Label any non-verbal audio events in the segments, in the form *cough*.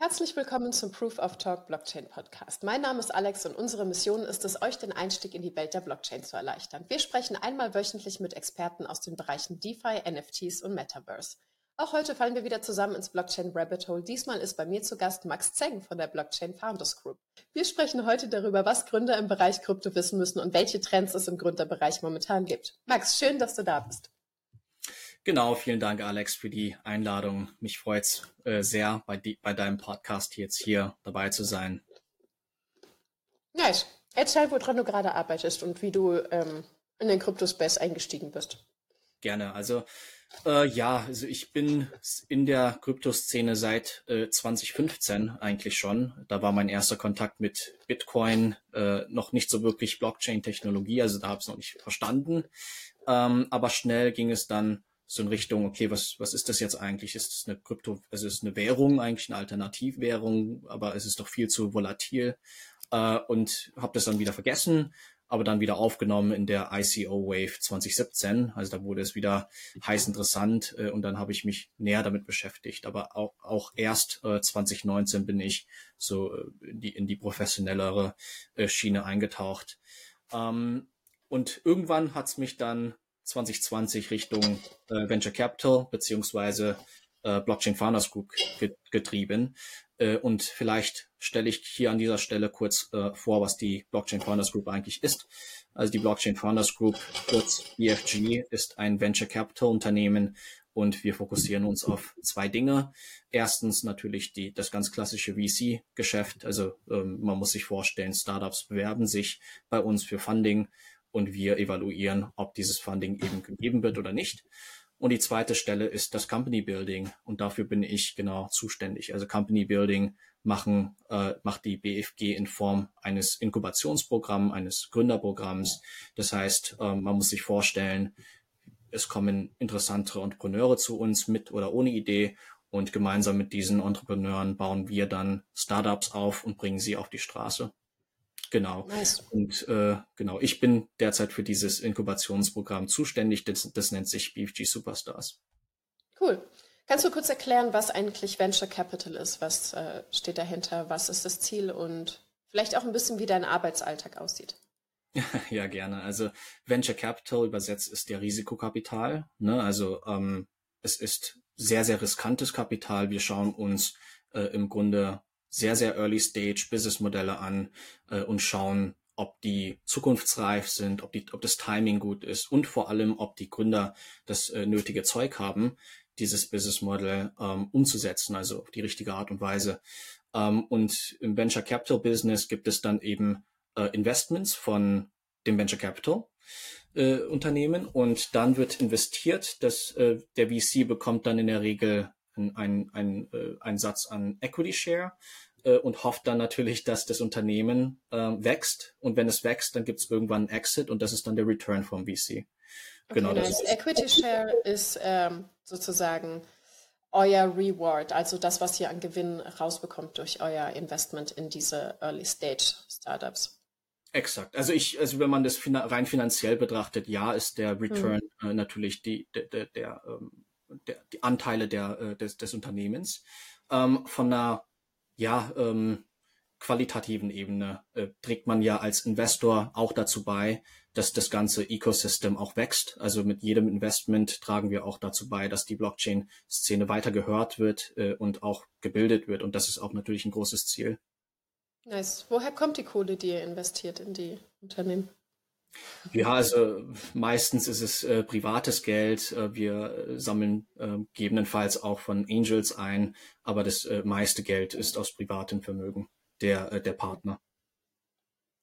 Herzlich willkommen zum Proof of Talk Blockchain Podcast. Mein Name ist Alex und unsere Mission ist es, euch den Einstieg in die Welt der Blockchain zu erleichtern. Wir sprechen einmal wöchentlich mit Experten aus den Bereichen DeFi, NFTs und Metaverse. Auch heute fallen wir wieder zusammen ins Blockchain Rabbit Hole. Diesmal ist bei mir zu Gast Max Zeng von der Blockchain Founders Group. Wir sprechen heute darüber, was Gründer im Bereich Krypto wissen müssen und welche Trends es im Gründerbereich momentan gibt. Max, schön, dass du da bist. Genau, vielen Dank, Alex, für die Einladung. Mich freut's äh, sehr, bei, die, bei deinem Podcast jetzt hier dabei zu sein. Nice. Erzähl, woran du gerade arbeitest und wie du ähm, in den Crypto-Space eingestiegen bist. Gerne. Also äh, ja, also ich bin in der Kryptoszene seit äh, 2015 eigentlich schon. Da war mein erster Kontakt mit Bitcoin äh, noch nicht so wirklich Blockchain-Technologie, also da habe ich es noch nicht verstanden. Ähm, aber schnell ging es dann so in Richtung, okay, was, was ist das jetzt eigentlich? Ist es eine Krypto, also ist es eine Währung, eigentlich eine Alternativwährung, aber es ist doch viel zu volatil. Äh, und habe das dann wieder vergessen, aber dann wieder aufgenommen in der ICO Wave 2017. Also da wurde es wieder heiß interessant äh, und dann habe ich mich näher damit beschäftigt. Aber auch, auch erst äh, 2019 bin ich so äh, die, in die professionellere äh, Schiene eingetaucht. Ähm, und irgendwann hat's mich dann 2020 Richtung äh, Venture Capital beziehungsweise äh, Blockchain Founders Group getrieben. Äh, und vielleicht stelle ich hier an dieser Stelle kurz äh, vor, was die Blockchain Founders Group eigentlich ist. Also die Blockchain Founders Group, kurz BFG, ist ein Venture Capital Unternehmen und wir fokussieren uns auf zwei Dinge. Erstens natürlich die, das ganz klassische VC-Geschäft. Also ähm, man muss sich vorstellen, Startups bewerben sich bei uns für Funding und wir evaluieren, ob dieses Funding eben gegeben wird oder nicht. Und die zweite Stelle ist das Company Building und dafür bin ich genau zuständig. Also Company Building machen, äh, macht die BFG in Form eines Inkubationsprogramms, eines Gründerprogramms. Das heißt, äh, man muss sich vorstellen, es kommen interessantere Entrepreneure zu uns mit oder ohne Idee und gemeinsam mit diesen Entrepreneuren bauen wir dann Startups auf und bringen sie auf die Straße. Genau. Nice. Und äh, genau, ich bin derzeit für dieses Inkubationsprogramm zuständig. Das, das nennt sich BFG Superstars. Cool. Kannst du kurz erklären, was eigentlich Venture Capital ist? Was äh, steht dahinter? Was ist das Ziel? Und vielleicht auch ein bisschen, wie dein Arbeitsalltag aussieht. *laughs* ja, gerne. Also Venture Capital übersetzt ist der Risikokapital. Ne? Also ähm, es ist sehr, sehr riskantes Kapital. Wir schauen uns äh, im Grunde sehr, sehr Early Stage Businessmodelle an äh, und schauen, ob die zukunftsreif sind, ob, die, ob das Timing gut ist und vor allem, ob die Gründer das äh, nötige Zeug haben, dieses Business Model ähm, umzusetzen, also auf die richtige Art und Weise. Ähm, und im Venture Capital Business gibt es dann eben äh, Investments von dem Venture Capital äh, Unternehmen und dann wird investiert, dass äh, der VC bekommt dann in der Regel ein, ein, äh, ein Satz an Equity Share äh, und hofft dann natürlich, dass das Unternehmen äh, wächst. Und wenn es wächst, dann gibt es irgendwann einen Exit und das ist dann der Return vom VC. Okay, genau, nice. das Equity Share ist ähm, sozusagen euer Reward, also das, was ihr an Gewinn rausbekommt durch euer Investment in diese Early Stage Startups. Exakt. Also ich, also wenn man das rein finanziell betrachtet, ja, ist der Return hm. äh, natürlich die, der, der, der ähm, der, die Anteile der, äh, des, des Unternehmens. Ähm, von einer ja, ähm, qualitativen Ebene äh, trägt man ja als Investor auch dazu bei, dass das ganze Ecosystem auch wächst. Also mit jedem Investment tragen wir auch dazu bei, dass die Blockchain-Szene weiter gehört wird äh, und auch gebildet wird. Und das ist auch natürlich ein großes Ziel. Nice. Woher kommt die Kohle, die ihr investiert in die Unternehmen? Ja, also meistens ist es äh, privates Geld. Äh, wir sammeln äh, gegebenenfalls auch von Angels ein, aber das äh, meiste Geld ist aus privatem Vermögen der, äh, der Partner.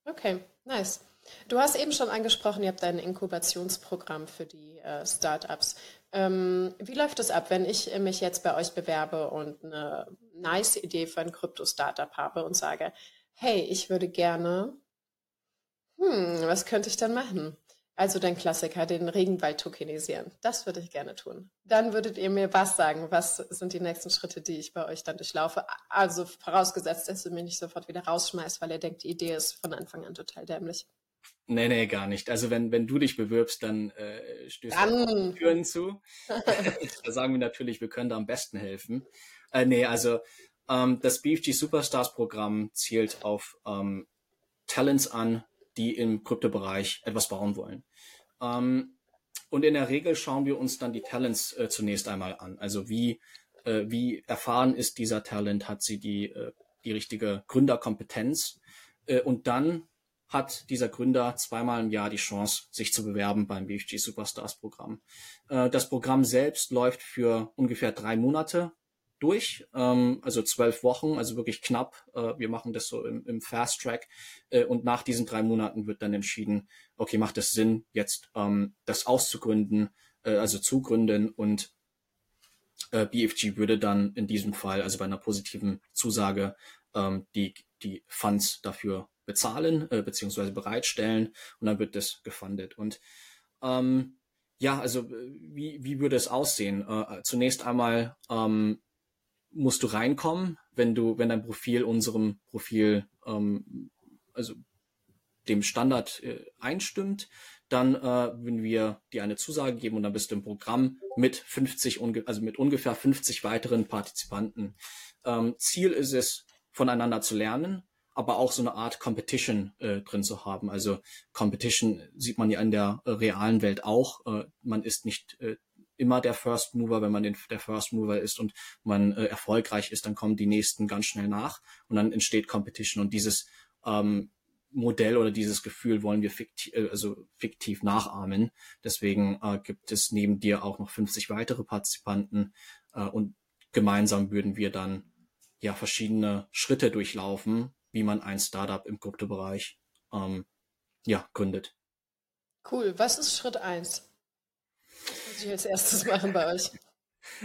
Okay, nice. Du hast eben schon angesprochen, ihr habt ein Inkubationsprogramm für die äh, Startups. Ähm, wie läuft es ab, wenn ich mich jetzt bei euch bewerbe und eine nice Idee für ein Krypto-Startup habe und sage, hey, ich würde gerne hm, was könnte ich dann machen? Also dein Klassiker, den Regenwald tokenisieren. Das würde ich gerne tun. Dann würdet ihr mir was sagen? Was sind die nächsten Schritte, die ich bei euch dann durchlaufe? Also vorausgesetzt, dass ihr mich nicht sofort wieder rausschmeißt, weil ihr denkt, die Idee ist von Anfang an total dämlich. Nee, nee, gar nicht. Also wenn, wenn du dich bewirbst, dann äh, stößt du Türen zu. *laughs* da sagen wir natürlich, wir können da am besten helfen. Äh, nee, also Ähm, das BFG Superstars Programm zielt auf ähm, Talents an, die im Kryptobereich etwas bauen wollen. Ähm, und in der Regel schauen wir uns dann die Talents äh, zunächst einmal an. Also wie, äh, wie erfahren ist dieser Talent, hat sie die, äh, die richtige Gründerkompetenz. Äh, und dann hat dieser Gründer zweimal im Jahr die Chance, sich zu bewerben beim BFG Superstars Programm. Äh, das Programm selbst läuft für ungefähr drei Monate durch, ähm, also zwölf Wochen, also wirklich knapp. Äh, wir machen das so im, im Fast Track äh, und nach diesen drei Monaten wird dann entschieden, okay, macht es Sinn, jetzt ähm, das auszugründen, äh, also zu gründen und äh, BFG würde dann in diesem Fall, also bei einer positiven Zusage, ähm, die, die Funds dafür bezahlen äh, beziehungsweise bereitstellen und dann wird das gefundet. Und ähm, ja, also wie, wie würde es aussehen? Äh, zunächst einmal ähm, musst du reinkommen, wenn du, wenn dein Profil unserem Profil, ähm, also dem Standard äh, einstimmt, dann äh, würden wir dir eine Zusage geben und dann bist du im Programm mit 50, also mit ungefähr 50 weiteren Partizipanten. Ähm, Ziel ist es, voneinander zu lernen, aber auch so eine Art Competition äh, drin zu haben. Also Competition sieht man ja in der äh, realen Welt auch. Äh, man ist nicht äh, immer der First Mover. Wenn man den, der First Mover ist und man äh, erfolgreich ist, dann kommen die nächsten ganz schnell nach und dann entsteht Competition und dieses ähm, Modell oder dieses Gefühl wollen wir fiktiv, äh, also fiktiv nachahmen. Deswegen äh, gibt es neben dir auch noch 50 weitere Partizipanten äh, und gemeinsam würden wir dann ja verschiedene Schritte durchlaufen, wie man ein Startup im Kryptobereich ähm, ja gründet. Cool. Was ist Schritt eins? Muss ich als erstes machen bei euch?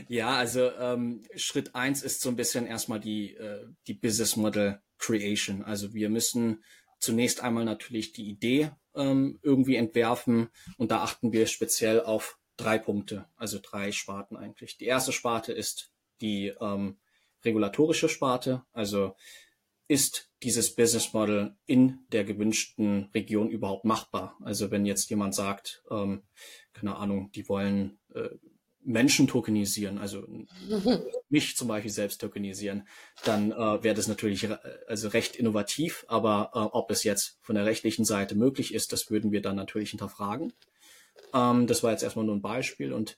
Ja, also ähm, Schritt eins ist so ein bisschen erstmal die, äh, die Business Model Creation. Also wir müssen zunächst einmal natürlich die Idee ähm, irgendwie entwerfen und da achten wir speziell auf drei Punkte, also drei Sparten eigentlich. Die erste Sparte ist die ähm, regulatorische Sparte, also ist dieses Business Model in der gewünschten Region überhaupt machbar? Also wenn jetzt jemand sagt, ähm, keine Ahnung, die wollen äh, Menschen tokenisieren, also *laughs* mich zum Beispiel selbst tokenisieren, dann äh, wäre das natürlich re also recht innovativ, aber äh, ob es jetzt von der rechtlichen Seite möglich ist, das würden wir dann natürlich hinterfragen. Ähm, das war jetzt erstmal nur ein Beispiel und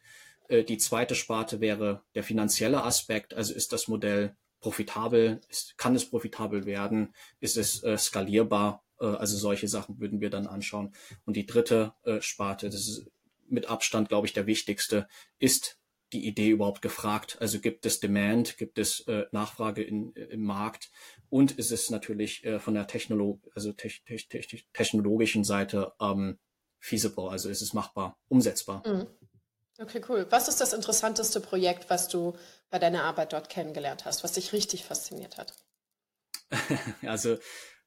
äh, die zweite Sparte wäre der finanzielle Aspekt, also ist das Modell profitabel? Ist, kann es profitabel werden? Ist es äh, skalierbar? Äh, also solche Sachen würden wir dann anschauen. Und die dritte äh, Sparte, das ist mit Abstand, glaube ich, der wichtigste, ist die Idee überhaupt gefragt? Also gibt es Demand, gibt es äh, Nachfrage in, äh, im Markt und ist es natürlich äh, von der Technolo also te te te technologischen Seite ähm, feasible, also ist es machbar, umsetzbar. Mhm. Okay, cool. Was ist das interessanteste Projekt, was du bei deiner Arbeit dort kennengelernt hast, was dich richtig fasziniert hat? *laughs* also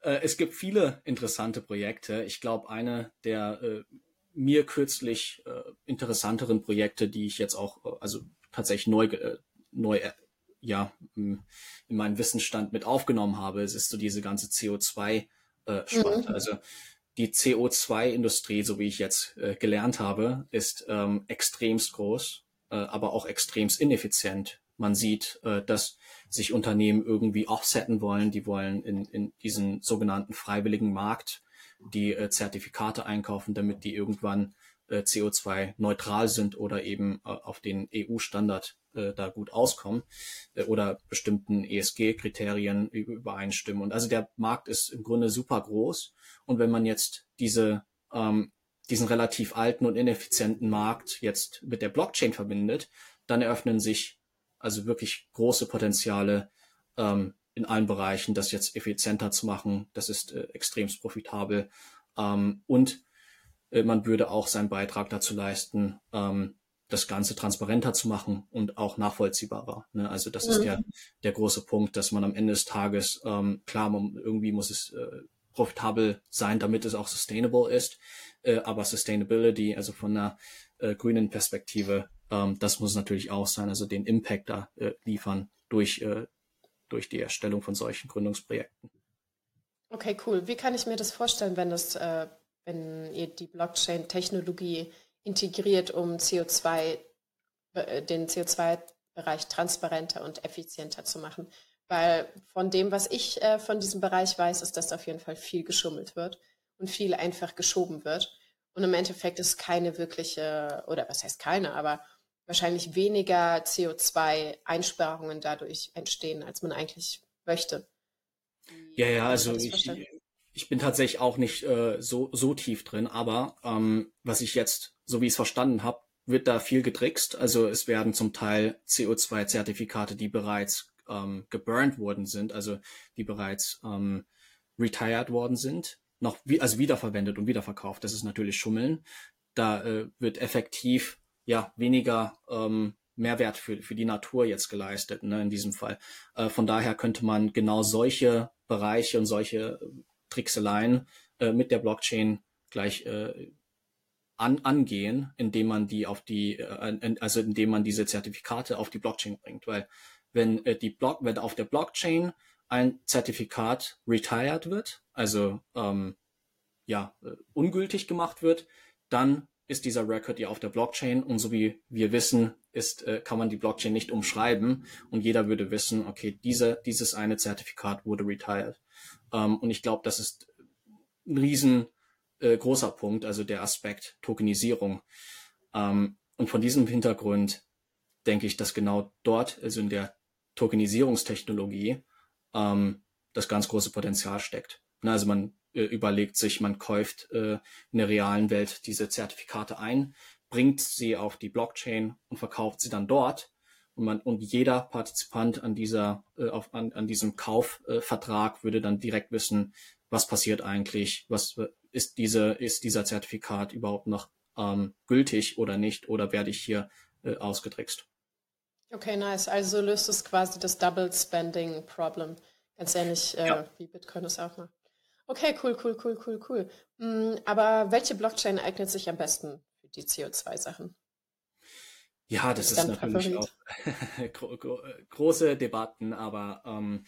äh, es gibt viele interessante Projekte. Ich glaube, eine der äh, mir kürzlich äh, interessanteren Projekte, die ich jetzt auch äh, also tatsächlich neu äh, neu äh, ja in meinen Wissensstand mit aufgenommen habe, es ist so diese ganze CO2 äh. Mhm. Also die CO2-Industrie, so wie ich jetzt äh, gelernt habe, ist ähm, extremst groß, äh, aber auch extremst ineffizient. Man sieht, äh, dass sich Unternehmen irgendwie offsetten wollen. Die wollen in, in diesen sogenannten freiwilligen Markt die äh, Zertifikate einkaufen, damit die irgendwann äh, CO2-neutral sind oder eben äh, auf den EU-Standard äh, da gut auskommen äh, oder bestimmten ESG-Kriterien übereinstimmen. Und also der Markt ist im Grunde super groß. Und wenn man jetzt diese ähm, diesen relativ alten und ineffizienten Markt jetzt mit der Blockchain verbindet, dann eröffnen sich also wirklich große Potenziale ähm, in allen Bereichen, das jetzt effizienter zu machen. Das ist äh, extremst profitabel. Ähm, und man würde auch seinen Beitrag dazu leisten, ähm, das Ganze transparenter zu machen und auch nachvollziehbarer. Ne? Also das mhm. ist der, der große Punkt, dass man am Ende des Tages, ähm, klar, man, irgendwie muss es äh, profitabel sein, damit es auch sustainable ist. Äh, aber Sustainability, also von einer äh, grünen Perspektive, ähm, das muss natürlich auch sein, also den Impact da äh, liefern durch, äh, durch die Erstellung von solchen Gründungsprojekten. Okay, cool. Wie kann ich mir das vorstellen, wenn das, äh, wenn ihr die Blockchain-Technologie integriert, um CO2, äh, den CO2-Bereich transparenter und effizienter zu machen? Weil von dem, was ich äh, von diesem Bereich weiß, ist, dass auf jeden Fall viel geschummelt wird und viel einfach geschoben wird. Und im Endeffekt ist keine wirkliche, oder was heißt keine, aber wahrscheinlich weniger CO2-Einsparungen dadurch entstehen, als man eigentlich möchte. Ja, ja, also ich, ich bin tatsächlich auch nicht äh, so, so tief drin, aber ähm, was ich jetzt, so wie ich es verstanden habe, wird da viel getrickst. Also es werden zum Teil CO2-Zertifikate, die bereits ähm, geburnt worden sind, also die bereits ähm, retired worden sind, noch wie, also wiederverwendet und wiederverkauft. Das ist natürlich Schummeln. Da äh, wird effektiv ja weniger ähm, Mehrwert für, für die Natur jetzt geleistet, ne, in diesem Fall. Äh, von daher könnte man genau solche Bereiche und solche Trickseleien äh, mit der Blockchain gleich äh, an, angehen, indem man die auf die, äh, also indem man diese Zertifikate auf die Blockchain bringt. Weil wenn äh, die Block, wenn auf der Blockchain ein Zertifikat retired wird, also ähm, ja, äh, ungültig gemacht wird, dann ist dieser Record ja auf der Blockchain und so wie wir wissen, ist, äh, kann man die Blockchain nicht umschreiben und jeder würde wissen, okay, diese, dieses eine Zertifikat wurde retired. Ähm, und ich glaube, das ist ein riesen äh, Punkt, also der Aspekt Tokenisierung. Ähm, und von diesem Hintergrund denke ich, dass genau dort, also in der Tokenisierungstechnologie, ähm, das ganz große Potenzial steckt. Na, also man äh, überlegt sich, man kauft äh, in der realen Welt diese Zertifikate ein, bringt sie auf die Blockchain und verkauft sie dann dort. Und, man, und jeder Partizipant an dieser, äh, auf, an, an diesem Kaufvertrag äh, würde dann direkt wissen, was passiert eigentlich, was ist diese, ist dieser Zertifikat überhaupt noch ähm, gültig oder nicht, oder werde ich hier äh, ausgetrickst. Okay, nice. Also löst es quasi das Double Spending Problem. Ganz ähnlich äh, ja. wie Bitcoin es auch macht. Okay, cool, cool, cool, cool, cool. Mm, aber welche Blockchain eignet sich am besten für die CO2-Sachen? Ja, das ist, natürlich Favorit? auch *laughs* gro gro große Debatten, aber ähm,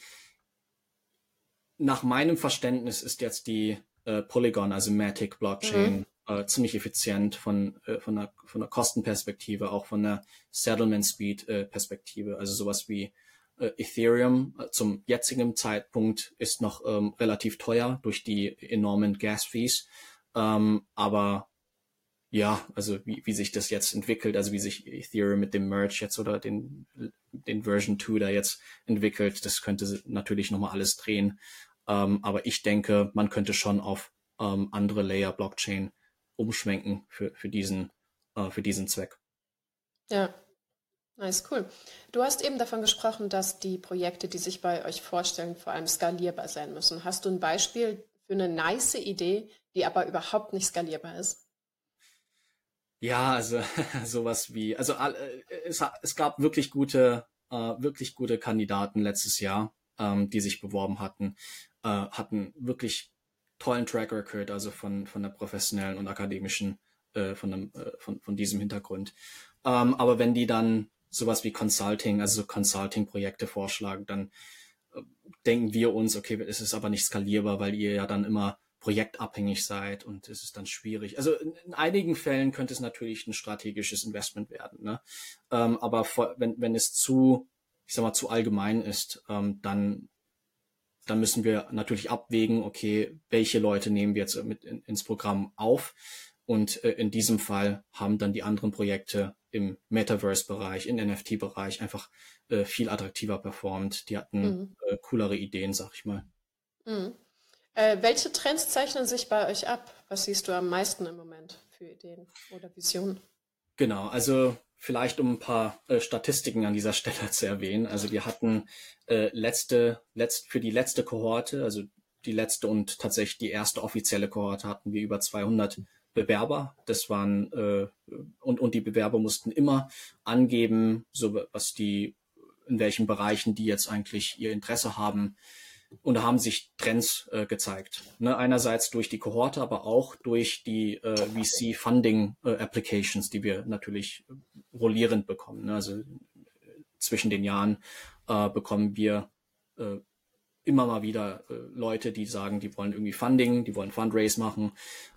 nach meinem Verständnis ist jetzt die äh, Polygon, also Matic Blockchain, mhm. äh, ziemlich effizient von, äh, von, der, von der Kostenperspektive, auch von der Settlement Speed äh, Perspektive. Also sowas wie äh, Ethereum äh, zum jetzigen Zeitpunkt ist noch ähm, relativ teuer durch die enormen Gas Fees. Ähm, aber ja, also wie, wie sich das jetzt entwickelt, also wie sich Ethereum mit dem Merge jetzt oder den, den Version 2 da jetzt entwickelt, das könnte natürlich nochmal alles drehen. Ähm, aber ich denke, man könnte schon auf ähm, andere Layer Blockchain umschwenken für, für diesen, äh, für diesen Zweck. Ja, Nice, cool. Du hast eben davon gesprochen, dass die Projekte, die sich bei euch vorstellen, vor allem skalierbar sein müssen. Hast du ein Beispiel für eine nice Idee, die aber überhaupt nicht skalierbar ist? Ja, also *laughs* sowas wie, also äh, es, es gab wirklich gute, äh, wirklich gute Kandidaten letztes Jahr, ähm, die sich beworben hatten, äh, hatten wirklich tollen Track Record, also von von der professionellen und akademischen, äh, von, dem, äh, von von diesem Hintergrund. Ähm, aber wenn die dann sowas wie Consulting, also so Consulting-Projekte vorschlagen, dann äh, denken wir uns, okay, es ist aber nicht skalierbar, weil ihr ja dann immer projektabhängig seid und es ist dann schwierig. Also in, in einigen Fällen könnte es natürlich ein strategisches Investment werden, ne? Ähm, aber vor, wenn, wenn es zu, ich sag mal, zu allgemein ist, ähm, dann dann müssen wir natürlich abwägen, okay, welche Leute nehmen wir jetzt mit in, ins Programm auf und äh, in diesem Fall haben dann die anderen Projekte im Metaverse-Bereich, im NFT-Bereich einfach äh, viel attraktiver performt. Die hatten mhm. äh, coolere Ideen, sag ich mal. Mhm. Äh, welche Trends zeichnen sich bei euch ab? Was siehst du am meisten im Moment für Ideen oder Visionen? Genau, also vielleicht um ein paar äh, Statistiken an dieser *laughs* Stelle zu erwähnen. Also wir hatten äh, letzte, letzt, für die letzte Kohorte, also die letzte und tatsächlich die erste offizielle Kohorte hatten wir über 200 Bewerber. Das waren äh, und und die Bewerber mussten immer angeben, so was die in welchen Bereichen die jetzt eigentlich ihr Interesse haben. Und da haben sich Trends äh, gezeigt. Ne? Einerseits durch die Kohorte, aber auch durch die äh, VC-Funding-Applications, äh, die wir natürlich rollierend bekommen. Ne? Also zwischen den Jahren äh, bekommen wir äh, immer mal wieder äh, Leute, die sagen, die wollen irgendwie Funding, die wollen Fundraise machen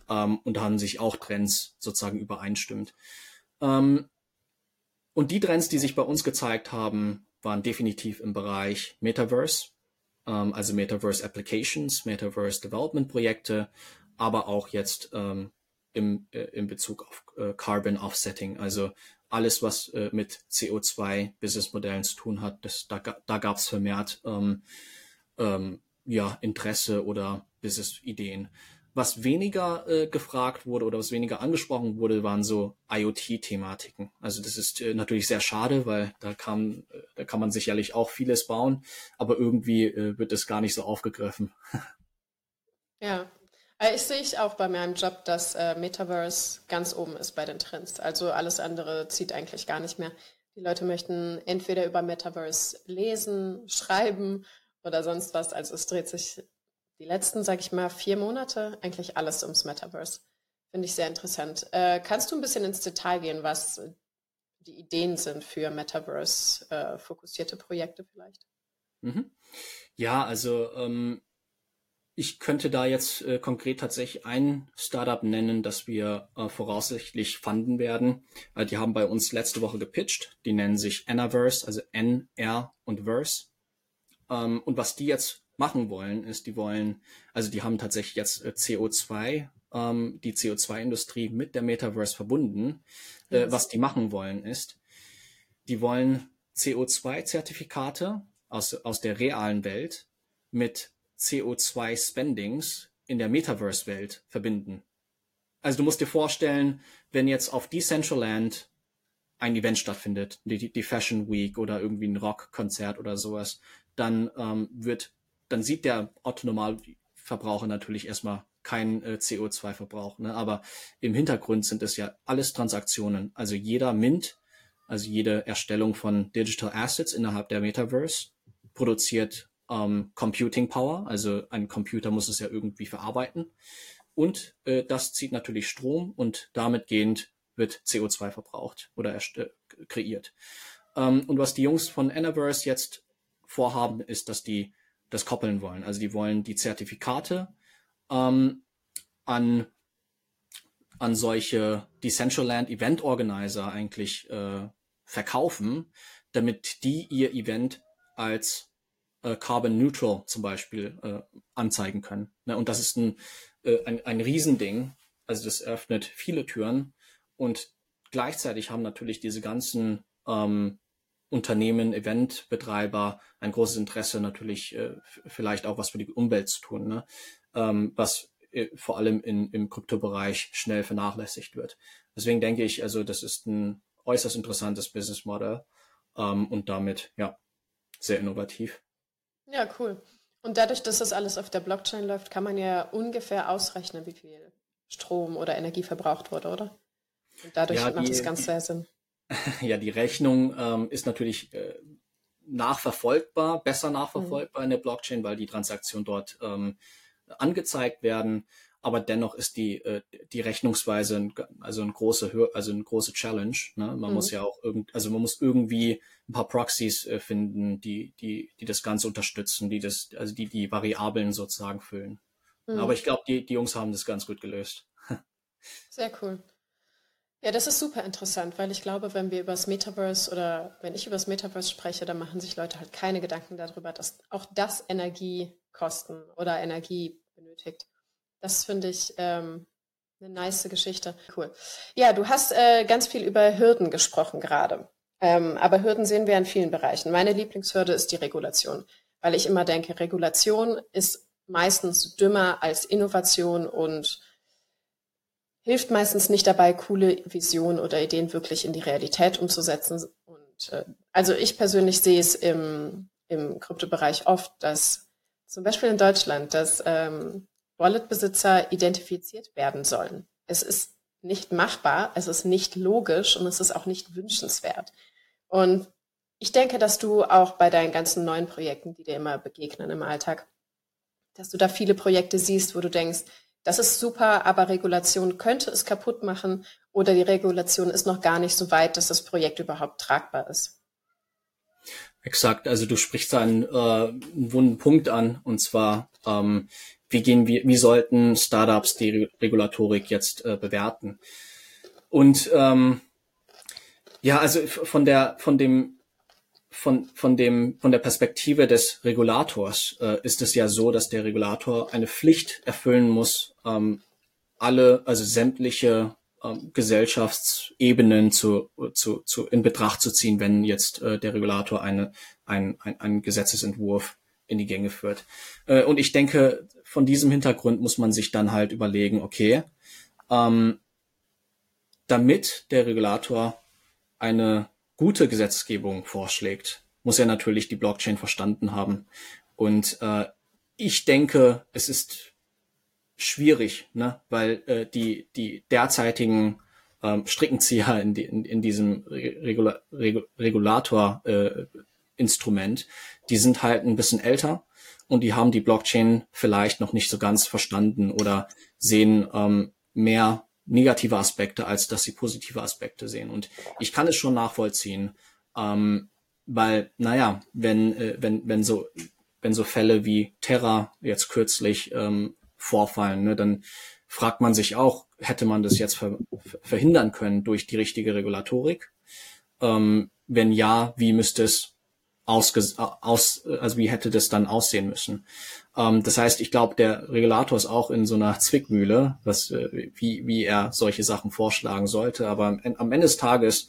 ähm, und da haben sich auch Trends sozusagen übereinstimmt. Ähm, und die Trends, die sich bei uns gezeigt haben, waren definitiv im Bereich Metaverse, ähm, also Metaverse Applications, Metaverse Development Projekte, aber auch jetzt ähm, im, äh, in Bezug auf äh, Carbon Offsetting, also alles, was äh, mit CO2-Businessmodellen zu tun hat, das, da, da gab es vermehrt ähm, ähm, ja, Interesse oder Business-Ideen. Was weniger äh, gefragt wurde oder was weniger angesprochen wurde, waren so IoT-Thematiken. Also das ist äh, natürlich sehr schade, weil da kann, äh, da kann man sicherlich auch vieles bauen, aber irgendwie äh, wird es gar nicht so aufgegriffen. *laughs* Ja, äh, ich sehe auch bei meinem Job, dass äh, Metaverse ganz oben ist bei den Trends. Also alles andere zieht eigentlich gar nicht mehr. Die Leute möchten entweder über Metaverse lesen, schreiben oder sonst was. Also es dreht sich die letzten, sag ich mal, vier Monate eigentlich alles ums Metaverse. Finde ich sehr interessant. Äh, kannst du ein bisschen ins Detail gehen, was die Ideen sind für Metaverse-fokussierte äh, Projekte vielleicht? Mhm. Ja, also ähm, ich könnte da jetzt äh, konkret tatsächlich ein Startup nennen, das wir äh, voraussichtlich fanden werden. Äh, die haben bei uns letzte Woche gepitcht. Die nennen sich Anaverse, also N, R und Verse. Ähm, und was die jetzt machen wollen, ist, die wollen, also die haben tatsächlich jetzt äh, CO2, ähm, die CO2-Industrie mit der Metaverse verbunden. Äh, was die machen wollen, ist, die wollen CO2-Zertifikate aus, aus der realen Welt mit CO2-Spendings in der Metaverse-Welt verbinden. Also du musst dir vorstellen, wenn jetzt auf Decentraland ein Event stattfindet, die, die Fashion Week oder irgendwie ein Rockkonzert oder sowas, dann ähm, wird, dann sieht der Otto-Normalverbraucher natürlich erstmal keinen äh, CO2-Verbrauch. Ne? Aber im Hintergrund sind es ja alles Transaktionen. Also jeder Mint, also jede Erstellung von Digital Assets innerhalb der Metaverse produziert ähm, Computing Power, also ein Computer muss es ja irgendwie verarbeiten. Und äh, das zieht natürlich Strom und damit gehend wird CO2 verbraucht oder äh, kreiert. Ähm, und was die Jungs von Anaverse jetzt vorhaben, ist, dass die das koppeln wollen. Also die wollen die Zertifikate ähm, an, an solche Decentraland Event Organizer eigentlich äh, verkaufen, damit die ihr Event als äh, Carbon Neutral zum Beispiel äh, anzeigen können. Ne? Und das ist ein, äh, ein, ein Riesending. Also das öffnet viele Türen und gleichzeitig haben natürlich diese ganzen ähm, Unternehmen, Eventbetreiber ein großes Interesse natürlich äh, vielleicht auch was für die Umwelt zu tun, ne? ähm, was äh, vor allem in, im Kryptobereich schnell vernachlässigt wird. Deswegen denke ich, also das ist ein äußerst interessantes Business Model ähm, und damit ja sehr innovativ. Ja, cool. Und dadurch, dass das alles auf der Blockchain läuft, kann man ja ungefähr ausrechnen, wie viel Strom oder Energie verbraucht wurde, oder? Und dadurch ja, macht das ganz sehr Sinn. *laughs* Ja, die Rechnung ähm, ist natürlich äh, nachverfolgbar, besser nachverfolgbar mhm. in der Blockchain, weil die Transaktionen dort ähm, angezeigt werden aber dennoch ist die, äh, die Rechnungsweise ein, also ein große, also eine große Challenge. Ne? Man mhm. muss ja auch irgend, also man muss irgendwie ein paar Proxys äh, finden, die, die, die das Ganze unterstützen, die das, also die die Variablen sozusagen füllen. Mhm. Aber ich glaube, die, die Jungs haben das ganz gut gelöst. *laughs* Sehr cool. Ja, das ist super interessant, weil ich glaube, wenn wir über das Metaverse oder wenn ich über das Metaverse spreche, dann machen sich Leute halt keine Gedanken darüber, dass auch das Energie kosten oder Energie benötigt. Das finde ich ähm, eine nice Geschichte. Cool. Ja, du hast äh, ganz viel über Hürden gesprochen gerade. Ähm, aber Hürden sehen wir in vielen Bereichen. Meine Lieblingshürde ist die Regulation, weil ich immer denke, Regulation ist meistens dümmer als Innovation und hilft meistens nicht dabei, coole Visionen oder Ideen wirklich in die Realität umzusetzen. Und äh, also ich persönlich sehe es im, im Kryptobereich oft, dass zum Beispiel in Deutschland, dass ähm, Wallet-Besitzer identifiziert werden sollen. Es ist nicht machbar, es ist nicht logisch und es ist auch nicht wünschenswert. Und ich denke, dass du auch bei deinen ganzen neuen Projekten, die dir immer begegnen im Alltag, dass du da viele Projekte siehst, wo du denkst, das ist super, aber Regulation könnte es kaputt machen oder die Regulation ist noch gar nicht so weit, dass das Projekt überhaupt tragbar ist. Exakt, also du sprichst einen, äh, einen wunden Punkt an und zwar ähm, wie gehen wir, wie sollten Startups die Regulatorik jetzt äh, bewerten? Und ähm, ja, also von der, von dem, von, von, dem, von der Perspektive des Regulators äh, ist es ja so, dass der Regulator eine Pflicht erfüllen muss, ähm, alle, also sämtliche ähm, Gesellschaftsebenen zu, zu, zu, in Betracht zu ziehen, wenn jetzt äh, der Regulator eine, ein, ein, einen Gesetzesentwurf in die Gänge führt. Äh, und ich denke, von diesem Hintergrund muss man sich dann halt überlegen, okay, ähm, damit der Regulator eine gute Gesetzgebung vorschlägt, muss er natürlich die Blockchain verstanden haben. Und äh, ich denke, es ist schwierig, ne? weil äh, die, die derzeitigen ähm, Strickenzieher in, die, in, in diesem Regula Regul Regulator-Instrument, äh, die sind halt ein bisschen älter und die haben die Blockchain vielleicht noch nicht so ganz verstanden oder sehen ähm, mehr negative Aspekte, als dass sie positive Aspekte sehen. Und ich kann es schon nachvollziehen, ähm, weil, naja, wenn, äh, wenn, wenn so, wenn so Fälle wie Terra jetzt kürzlich ähm, vorfallen, ne, dann fragt man sich auch, hätte man das jetzt ver verhindern können durch die richtige Regulatorik? Ähm, wenn ja, wie müsste es ausges aus, also wie hätte das dann aussehen müssen? Ähm, das heißt, ich glaube, der Regulator ist auch in so einer Zwickmühle, was, äh, wie, wie er solche Sachen vorschlagen sollte. Aber am, am Ende des Tages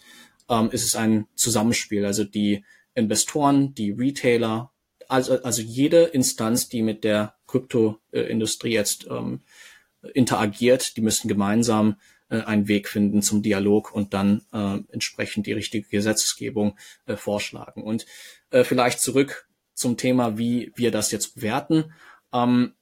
ähm, ist es ein Zusammenspiel. Also die Investoren, die Retailer, also, also jede Instanz, die mit der Kryptoindustrie jetzt ähm, interagiert, die müssen gemeinsam einen Weg finden zum Dialog und dann äh, entsprechend die richtige Gesetzgebung äh, vorschlagen. Und äh, vielleicht zurück zum Thema, wie wir das jetzt bewerten. Ähm,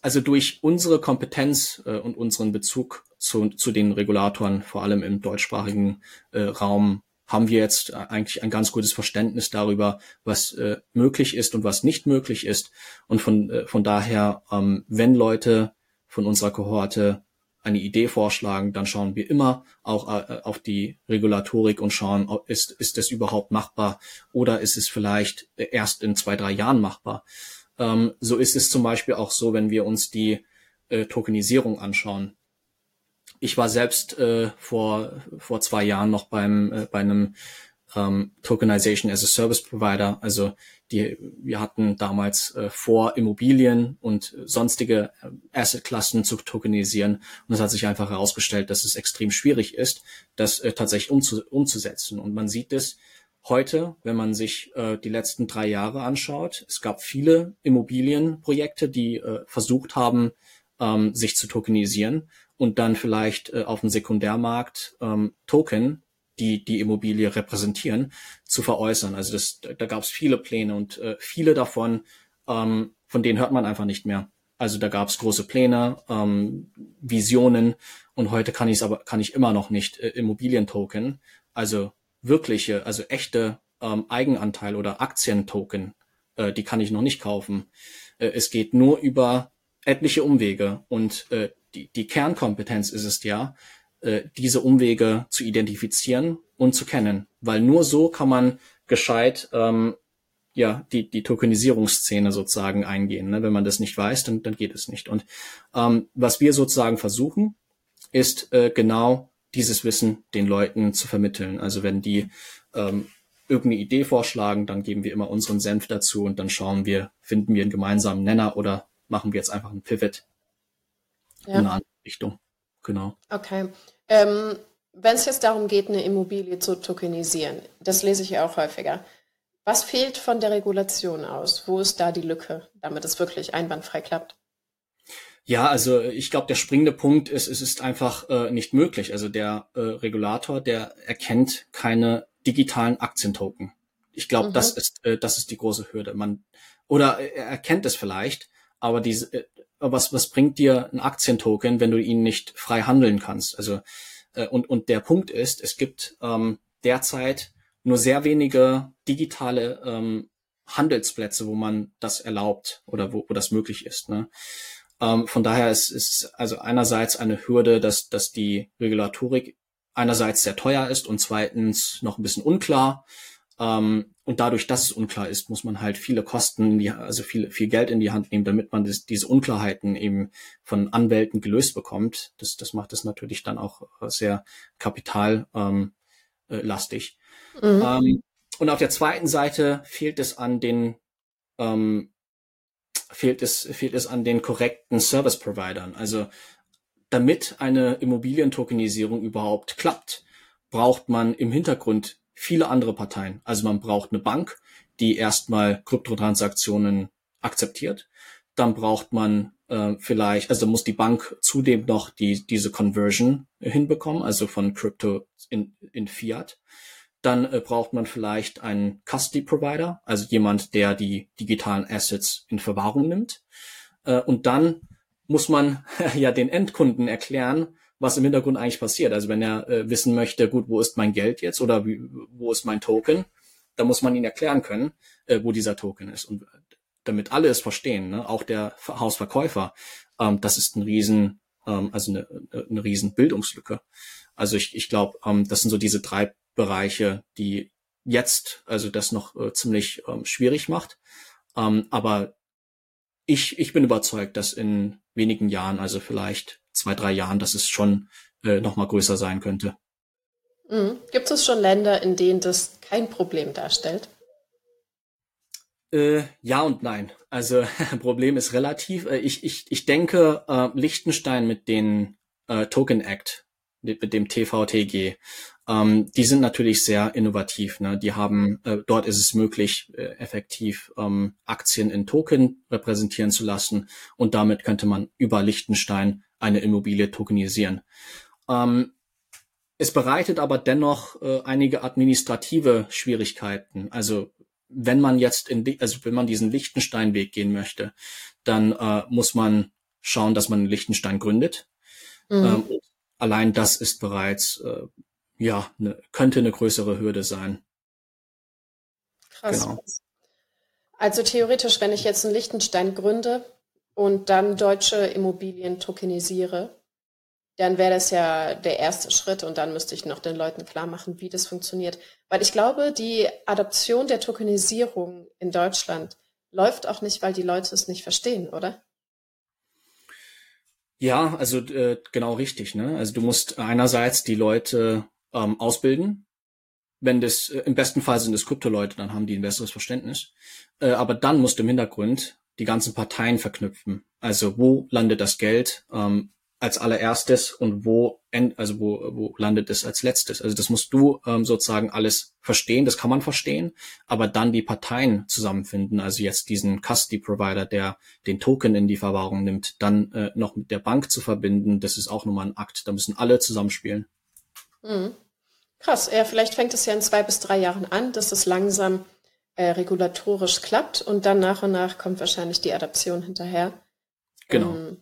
also durch unsere Kompetenz äh, und unseren Bezug zu, zu den Regulatoren, vor allem im deutschsprachigen äh, Raum, haben wir jetzt eigentlich ein ganz gutes Verständnis darüber, was äh, möglich ist und was nicht möglich ist. Und von, äh, von daher, ähm, wenn Leute von unserer Kohorte eine Idee vorschlagen, dann schauen wir immer auch äh, auf die Regulatorik und schauen, ist, ist es überhaupt machbar oder ist es vielleicht erst in zwei, drei Jahren machbar. Ähm, so ist es zum Beispiel auch so, wenn wir uns die äh, Tokenisierung anschauen. Ich war selbst äh, vor, vor zwei Jahren noch beim, äh, bei einem ähm, Tokenization as a Service Provider, also die, wir hatten damals äh, vor, Immobilien und sonstige äh, Assetklassen zu tokenisieren. Und es hat sich einfach herausgestellt, dass es extrem schwierig ist, das äh, tatsächlich umzu umzusetzen. Und man sieht es heute, wenn man sich äh, die letzten drei Jahre anschaut. Es gab viele Immobilienprojekte, die äh, versucht haben, ähm, sich zu tokenisieren und dann vielleicht äh, auf dem Sekundärmarkt ähm, Token die die Immobilie repräsentieren, zu veräußern. Also das, da gab es viele Pläne und äh, viele davon, ähm, von denen hört man einfach nicht mehr. Also da gab es große Pläne, ähm, Visionen und heute kann ich aber kann ich immer noch nicht äh, Immobilientoken, also wirkliche, also echte ähm, Eigenanteil oder Aktientoken, äh, die kann ich noch nicht kaufen. Äh, es geht nur über etliche Umwege und äh, die, die Kernkompetenz ist es ja, äh, diese Umwege zu identifizieren und zu kennen, weil nur so kann man gescheit ähm, ja die die Tokenisierungsszene sozusagen eingehen. Ne? Wenn man das nicht weiß, dann dann geht es nicht. Und ähm, was wir sozusagen versuchen, ist äh, genau dieses Wissen den Leuten zu vermitteln. Also wenn die ähm, irgendeine Idee vorschlagen, dann geben wir immer unseren Senf dazu und dann schauen wir, finden wir einen gemeinsamen Nenner oder machen wir jetzt einfach einen Pivot ja. in eine andere Richtung. Genau. Okay. Ähm, Wenn es jetzt darum geht, eine Immobilie zu tokenisieren, das lese ich ja auch häufiger. Was fehlt von der Regulation aus? Wo ist da die Lücke, damit es wirklich einwandfrei klappt? Ja, also ich glaube, der springende Punkt ist, es ist einfach äh, nicht möglich. Also der äh, Regulator, der erkennt keine digitalen Aktientoken. Ich glaube, mhm. das ist äh, das ist die große Hürde. Man oder er erkennt es vielleicht, aber diese äh, was, was bringt dir ein Aktientoken, wenn du ihn nicht frei handeln kannst? Also, äh, und, und der Punkt ist, es gibt ähm, derzeit nur sehr wenige digitale ähm, Handelsplätze, wo man das erlaubt oder wo, wo das möglich ist. Ne? Ähm, von daher ist es also einerseits eine Hürde, dass, dass die Regulatorik einerseits sehr teuer ist und zweitens noch ein bisschen unklar. Ähm, und dadurch, dass es unklar ist, muss man halt viele Kosten, die, also viel, viel Geld in die Hand nehmen, damit man das, diese Unklarheiten eben von Anwälten gelöst bekommt. Das, das macht es natürlich dann auch sehr kapitallastig. Ähm, mhm. ähm, und auf der zweiten Seite fehlt es an den ähm, fehlt es fehlt es an den korrekten Service Providern. Also damit eine Immobilientokenisierung überhaupt klappt, braucht man im Hintergrund viele andere Parteien. Also man braucht eine Bank, die erstmal Kryptotransaktionen akzeptiert. Dann braucht man äh, vielleicht, also muss die Bank zudem noch die, diese Conversion hinbekommen, also von Crypto in, in Fiat. Dann äh, braucht man vielleicht einen Custody Provider, also jemand, der die digitalen Assets in Verwahrung nimmt. Äh, und dann muss man *laughs* ja den Endkunden erklären, was im Hintergrund eigentlich passiert. Also wenn er äh, wissen möchte, gut, wo ist mein Geld jetzt oder wie, wo ist mein Token, dann muss man ihn erklären können, äh, wo dieser Token ist. Und damit alle es verstehen, ne, auch der Hausverkäufer, ähm, das ist ein riesen, ähm, also eine, eine riesen. Also ich, ich glaube, ähm, das sind so diese drei Bereiche, die jetzt also das noch äh, ziemlich ähm, schwierig macht. Ähm, aber ich, ich bin überzeugt, dass in wenigen Jahren, also vielleicht zwei, drei Jahren, dass es schon äh, noch mal größer sein könnte. Mhm. Gibt es schon Länder, in denen das kein Problem darstellt? Äh, ja und nein. Also *laughs* Problem ist relativ. Äh, ich, ich, ich denke, äh, Liechtenstein mit den äh, Token Act, mit dem TVTG, ähm, die sind natürlich sehr innovativ. Ne? Die haben, äh, dort ist es möglich, äh, effektiv ähm, Aktien in Token repräsentieren zu lassen und damit könnte man über Liechtenstein eine Immobilie tokenisieren. Ähm, es bereitet aber dennoch äh, einige administrative Schwierigkeiten. Also wenn man jetzt in, also wenn man diesen Liechtenstein-Weg gehen möchte, dann äh, muss man schauen, dass man Liechtenstein gründet. Mhm. Ähm, allein das ist bereits äh, ja, ne, könnte eine größere Hürde sein. Krass. Genau. Also theoretisch, wenn ich jetzt einen Liechtenstein gründe und dann deutsche Immobilien tokenisiere, dann wäre das ja der erste Schritt und dann müsste ich noch den Leuten klar machen, wie das funktioniert. Weil ich glaube, die Adoption der Tokenisierung in Deutschland läuft auch nicht, weil die Leute es nicht verstehen, oder? Ja, also äh, genau richtig. Ne? Also du musst einerseits die Leute ähm, ausbilden. Wenn das, äh, im besten Fall sind es Krypto-Leute, dann haben die ein besseres Verständnis. Äh, aber dann musst du im Hintergrund die ganzen Parteien verknüpfen. Also wo landet das Geld ähm, als allererstes und wo, end, also wo, wo landet es als letztes? Also das musst du ähm, sozusagen alles verstehen, das kann man verstehen, aber dann die Parteien zusammenfinden, also jetzt diesen Custody-Provider, der den Token in die Verwahrung nimmt, dann äh, noch mit der Bank zu verbinden, das ist auch nochmal ein Akt, da müssen alle zusammenspielen. Mhm. Krass, ja, vielleicht fängt es ja in zwei bis drei Jahren an, dass es langsam äh, regulatorisch klappt und dann nach und nach kommt wahrscheinlich die Adaption hinterher. Genau. Ähm,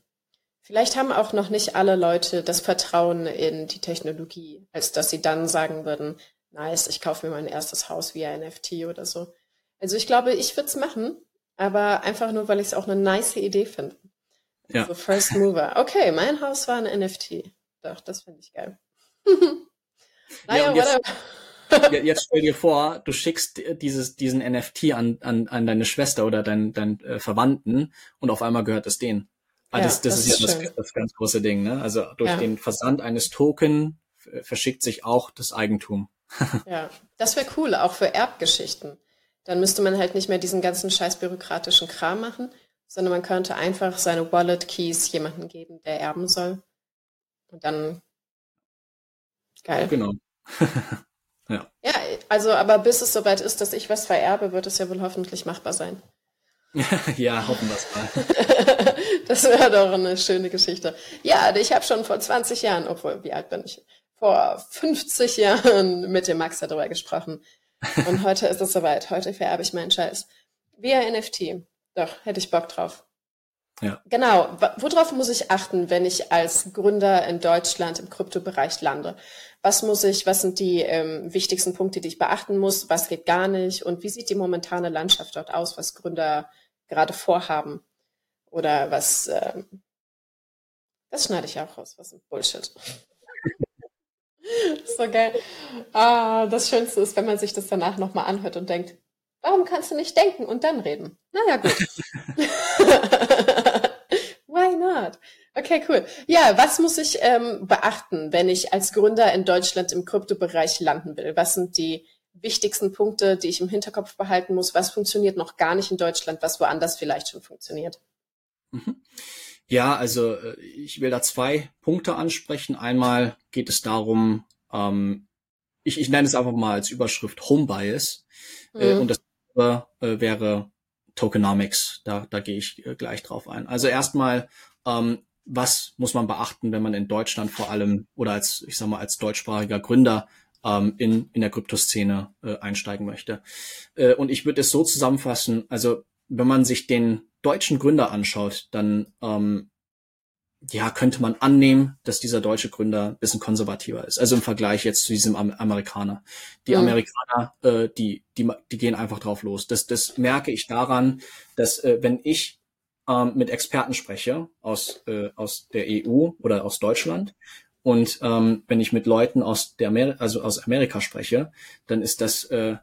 vielleicht haben auch noch nicht alle Leute das Vertrauen in die Technologie, als dass sie dann sagen würden, nice, ich kaufe mir mein erstes Haus via NFT oder so. Also ich glaube, ich würde es machen, aber einfach nur, weil ich es auch eine nice Idee finde. Ja. Also First Mover. Okay, mein Haus war ein NFT. Doch, das finde ich geil. *laughs* Naja, ja, jetzt, jetzt stell dir vor, du schickst dieses, diesen NFT an, an, an deine Schwester oder deinen dein, äh, Verwandten und auf einmal gehört es denen. Ah, ja, das, das, das, ist ja das, das, ganz große Ding. Ne? Also durch ja. den Versand eines Token verschickt sich auch das Eigentum. *laughs* ja, das wäre cool, auch für Erbgeschichten. Dann müsste man halt nicht mehr diesen ganzen scheiß bürokratischen Kram machen, sondern man könnte einfach seine Wallet-Keys jemandem geben, der erben soll. Und dann Geil. Genau. *laughs* ja. Ja, also aber bis es soweit ist, dass ich was vererbe, wird es ja wohl hoffentlich machbar sein. *laughs* ja, hoffen wir es mal. *laughs* das wäre doch eine schöne Geschichte. Ja, ich habe schon vor 20 Jahren, obwohl, wie alt bin ich? Vor 50 Jahren *laughs* mit dem Max darüber gesprochen. Und heute ist es soweit. Heute vererbe ich meinen Scheiß. Via NFT. Doch, hätte ich Bock drauf. Ja. Genau. Worauf muss ich achten, wenn ich als Gründer in Deutschland im Kryptobereich lande? Was muss ich, was sind die ähm, wichtigsten Punkte, die ich beachten muss? Was geht gar nicht? Und wie sieht die momentane Landschaft dort aus, was Gründer gerade vorhaben? Oder was, ähm, das schneide ich auch raus, was ein Bullshit. *laughs* so geil. Ah, das Schönste ist, wenn man sich das danach nochmal anhört und denkt, warum kannst du nicht denken und dann reden? Naja, gut. *laughs* Why not? Okay, cool. Ja, was muss ich ähm, beachten, wenn ich als Gründer in Deutschland im Kryptobereich landen will? Was sind die wichtigsten Punkte, die ich im Hinterkopf behalten muss? Was funktioniert noch gar nicht in Deutschland, was woanders vielleicht schon funktioniert? Mhm. Ja, also äh, ich will da zwei Punkte ansprechen. Einmal geht es darum, ähm, ich, ich nenne es einfach mal als Überschrift Home Bias. Äh, mhm. Äh, und das äh, wäre Tokenomics. Da, da gehe ich äh, gleich drauf ein. Also erstmal, ähm, was muss man beachten, wenn man in Deutschland vor allem oder als, ich sag mal, als deutschsprachiger Gründer ähm, in, in der Kryptoszene äh, einsteigen möchte. Äh, und ich würde es so zusammenfassen, also wenn man sich den deutschen Gründer anschaut, dann ähm, ja, könnte man annehmen, dass dieser deutsche Gründer ein bisschen konservativer ist. Also im Vergleich jetzt zu diesem Amerikaner. Die mhm. Amerikaner, äh, die, die, die gehen einfach drauf los. Das, das merke ich daran, dass äh, wenn ich ähm, mit Experten spreche aus, äh, aus der EU oder aus Deutschland und ähm, wenn ich mit Leuten aus der Amer also aus Amerika spreche, dann ist das äh,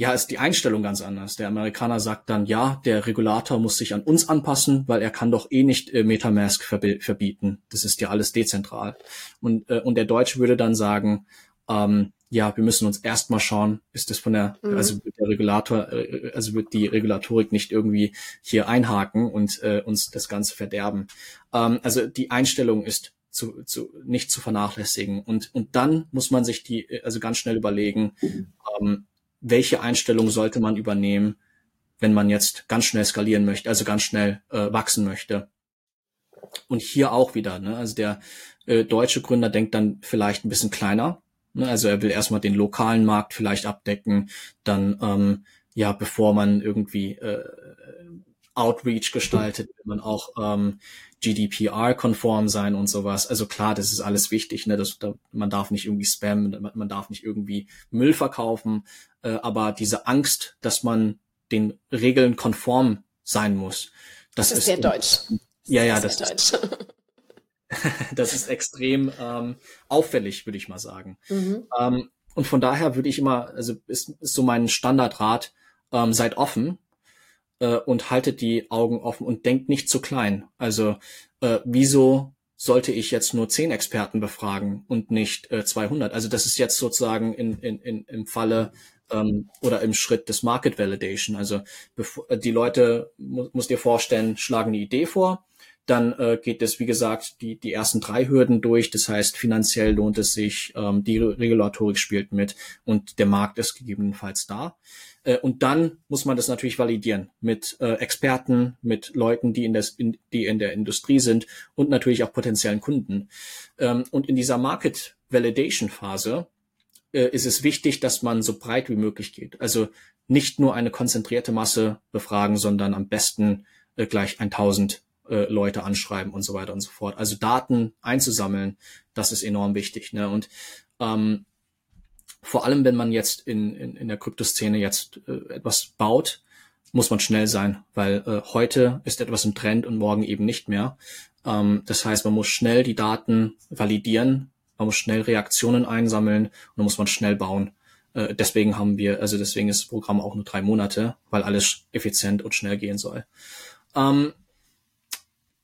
ja, ist die Einstellung ganz anders. Der Amerikaner sagt dann, ja, der Regulator muss sich an uns anpassen, weil er kann doch eh nicht äh, Metamask verbieten. Das ist ja alles dezentral. Und, äh, und der Deutsche würde dann sagen, ähm, ja, wir müssen uns erstmal schauen, ist das von der, mhm. also wird der Regulator, äh, also wird die Regulatorik nicht irgendwie hier einhaken und äh, uns das Ganze verderben. Ähm, also die Einstellung ist zu, zu, nicht zu vernachlässigen. Und, und dann muss man sich die, also ganz schnell überlegen, ähm, welche Einstellung sollte man übernehmen, wenn man jetzt ganz schnell skalieren möchte, also ganz schnell äh, wachsen möchte. Und hier auch wieder, ne? also der äh, deutsche Gründer denkt dann vielleicht ein bisschen kleiner. Ne? Also er will erstmal den lokalen Markt vielleicht abdecken, dann ähm, ja, bevor man irgendwie äh, Outreach gestaltet, will man auch ähm, GDPR-konform sein und sowas. Also klar, das ist alles wichtig. Ne? Das, da, man darf nicht irgendwie spammen, man darf nicht irgendwie Müll verkaufen. Äh, aber diese Angst, dass man den Regeln konform sein muss, das, das ist, sehr deutsch. Ja, ja, das, das ist, deutsch. *laughs* *laughs* das ist extrem ähm, auffällig, würde ich mal sagen. Mhm. Ähm, und von daher würde ich immer, also ist, ist so mein Standardrat, ähm, seid offen, äh, und haltet die Augen offen und denkt nicht zu klein. Also äh, wieso sollte ich jetzt nur zehn Experten befragen und nicht äh, 200? Also das ist jetzt sozusagen in, in, in, im Falle ähm, oder im Schritt des Market Validation. Also bevor, die Leute, mu muss dir vorstellen, schlagen eine Idee vor, dann äh, geht es, wie gesagt, die, die ersten drei Hürden durch. Das heißt, finanziell lohnt es sich, ähm, die Regulatorik spielt mit und der Markt ist gegebenenfalls da. Äh, und dann muss man das natürlich validieren mit äh, Experten, mit Leuten, die in, das, in, die in der Industrie sind und natürlich auch potenziellen Kunden. Ähm, und in dieser Market Validation Phase äh, ist es wichtig, dass man so breit wie möglich geht. Also nicht nur eine konzentrierte Masse befragen, sondern am besten äh, gleich 1000 äh, Leute anschreiben und so weiter und so fort. Also Daten einzusammeln, das ist enorm wichtig. Ne? Und ähm, vor allem, wenn man jetzt in, in, in der Kryptoszene jetzt äh, etwas baut, muss man schnell sein, weil äh, heute ist etwas im Trend und morgen eben nicht mehr. Ähm, das heißt, man muss schnell die Daten validieren, man muss schnell Reaktionen einsammeln und dann muss man schnell bauen. Äh, deswegen haben wir, also deswegen ist das Programm auch nur drei Monate, weil alles effizient und schnell gehen soll. Ähm,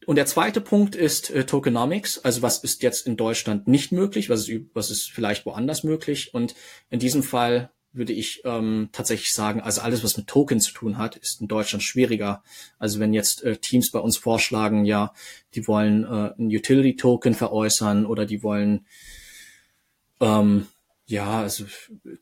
und der zweite Punkt ist äh, Tokenomics. Also was ist jetzt in Deutschland nicht möglich? Was ist, was ist vielleicht woanders möglich? Und in diesem Fall würde ich ähm, tatsächlich sagen, also alles, was mit Token zu tun hat, ist in Deutschland schwieriger. Also wenn jetzt äh, Teams bei uns vorschlagen, ja, die wollen äh, ein Utility-Token veräußern oder die wollen ähm, ja, also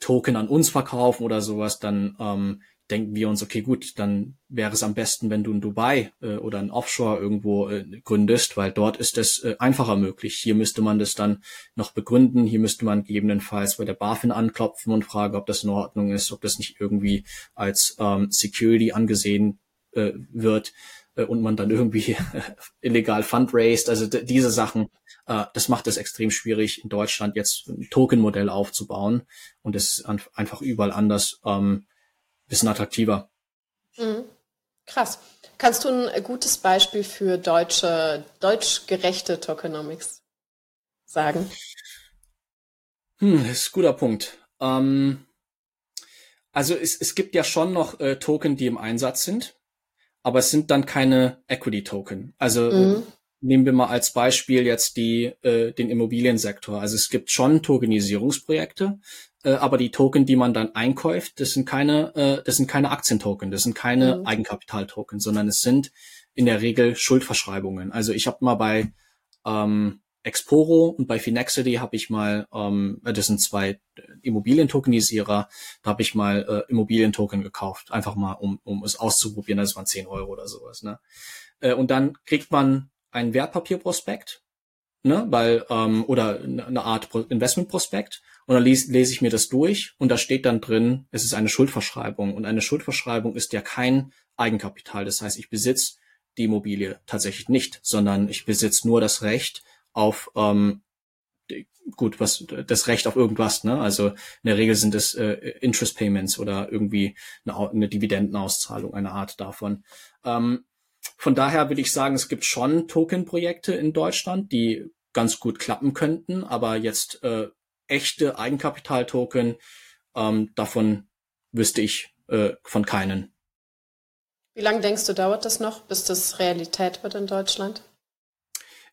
Token an uns verkaufen oder sowas, dann ähm, denken wir uns, okay, gut, dann wäre es am besten, wenn du in Dubai äh, oder in Offshore irgendwo äh, gründest, weil dort ist es äh, einfacher möglich. Hier müsste man das dann noch begründen. Hier müsste man gegebenenfalls bei der BaFin anklopfen und fragen, ob das in Ordnung ist, ob das nicht irgendwie als ähm, Security angesehen äh, wird äh, und man dann irgendwie *laughs* illegal fundraised. Also diese Sachen, äh, das macht es extrem schwierig, in Deutschland jetzt ein Token-Modell aufzubauen. Und es ist einfach überall anders. Ähm, bisschen attraktiver. Mhm. Krass. Kannst du ein gutes Beispiel für deutsche, deutschgerechte Tokenomics sagen? Hm, das ist ein guter Punkt. Ähm, also es, es gibt ja schon noch äh, Token, die im Einsatz sind, aber es sind dann keine Equity-Token. Also mhm. Nehmen wir mal als Beispiel jetzt die, äh, den Immobiliensektor. Also es gibt schon Tokenisierungsprojekte, äh, aber die Token, die man dann einkäuft, das sind keine, äh, das sind keine Aktientoken, das sind keine mhm. Eigenkapitaltoken, sondern es sind in der Regel Schuldverschreibungen. Also ich habe mal bei ähm, Exporo und bei Finexity habe ich mal, ähm, das sind zwei Immobilientokenisierer, da habe ich mal äh, Immobilientoken gekauft, einfach mal, um, um es auszuprobieren, das waren 10 Euro oder sowas. Ne? Äh, und dann kriegt man ein Wertpapierprospekt, ne, weil, ähm, oder eine Art Investmentprospekt und dann lese, lese ich mir das durch und da steht dann drin, es ist eine Schuldverschreibung und eine Schuldverschreibung ist ja kein Eigenkapital. Das heißt, ich besitze die Immobilie tatsächlich nicht, sondern ich besitze nur das Recht auf ähm, gut, was das Recht auf irgendwas, ne? Also in der Regel sind es äh, Interest Payments oder irgendwie eine, eine Dividendenauszahlung, eine Art davon. Ähm, von daher würde ich sagen, es gibt schon Token-Projekte in Deutschland, die ganz gut klappen könnten, aber jetzt äh, echte Eigenkapital-Token, ähm, davon wüsste ich äh, von keinen. Wie lange denkst du, dauert das noch, bis das Realität wird in Deutschland?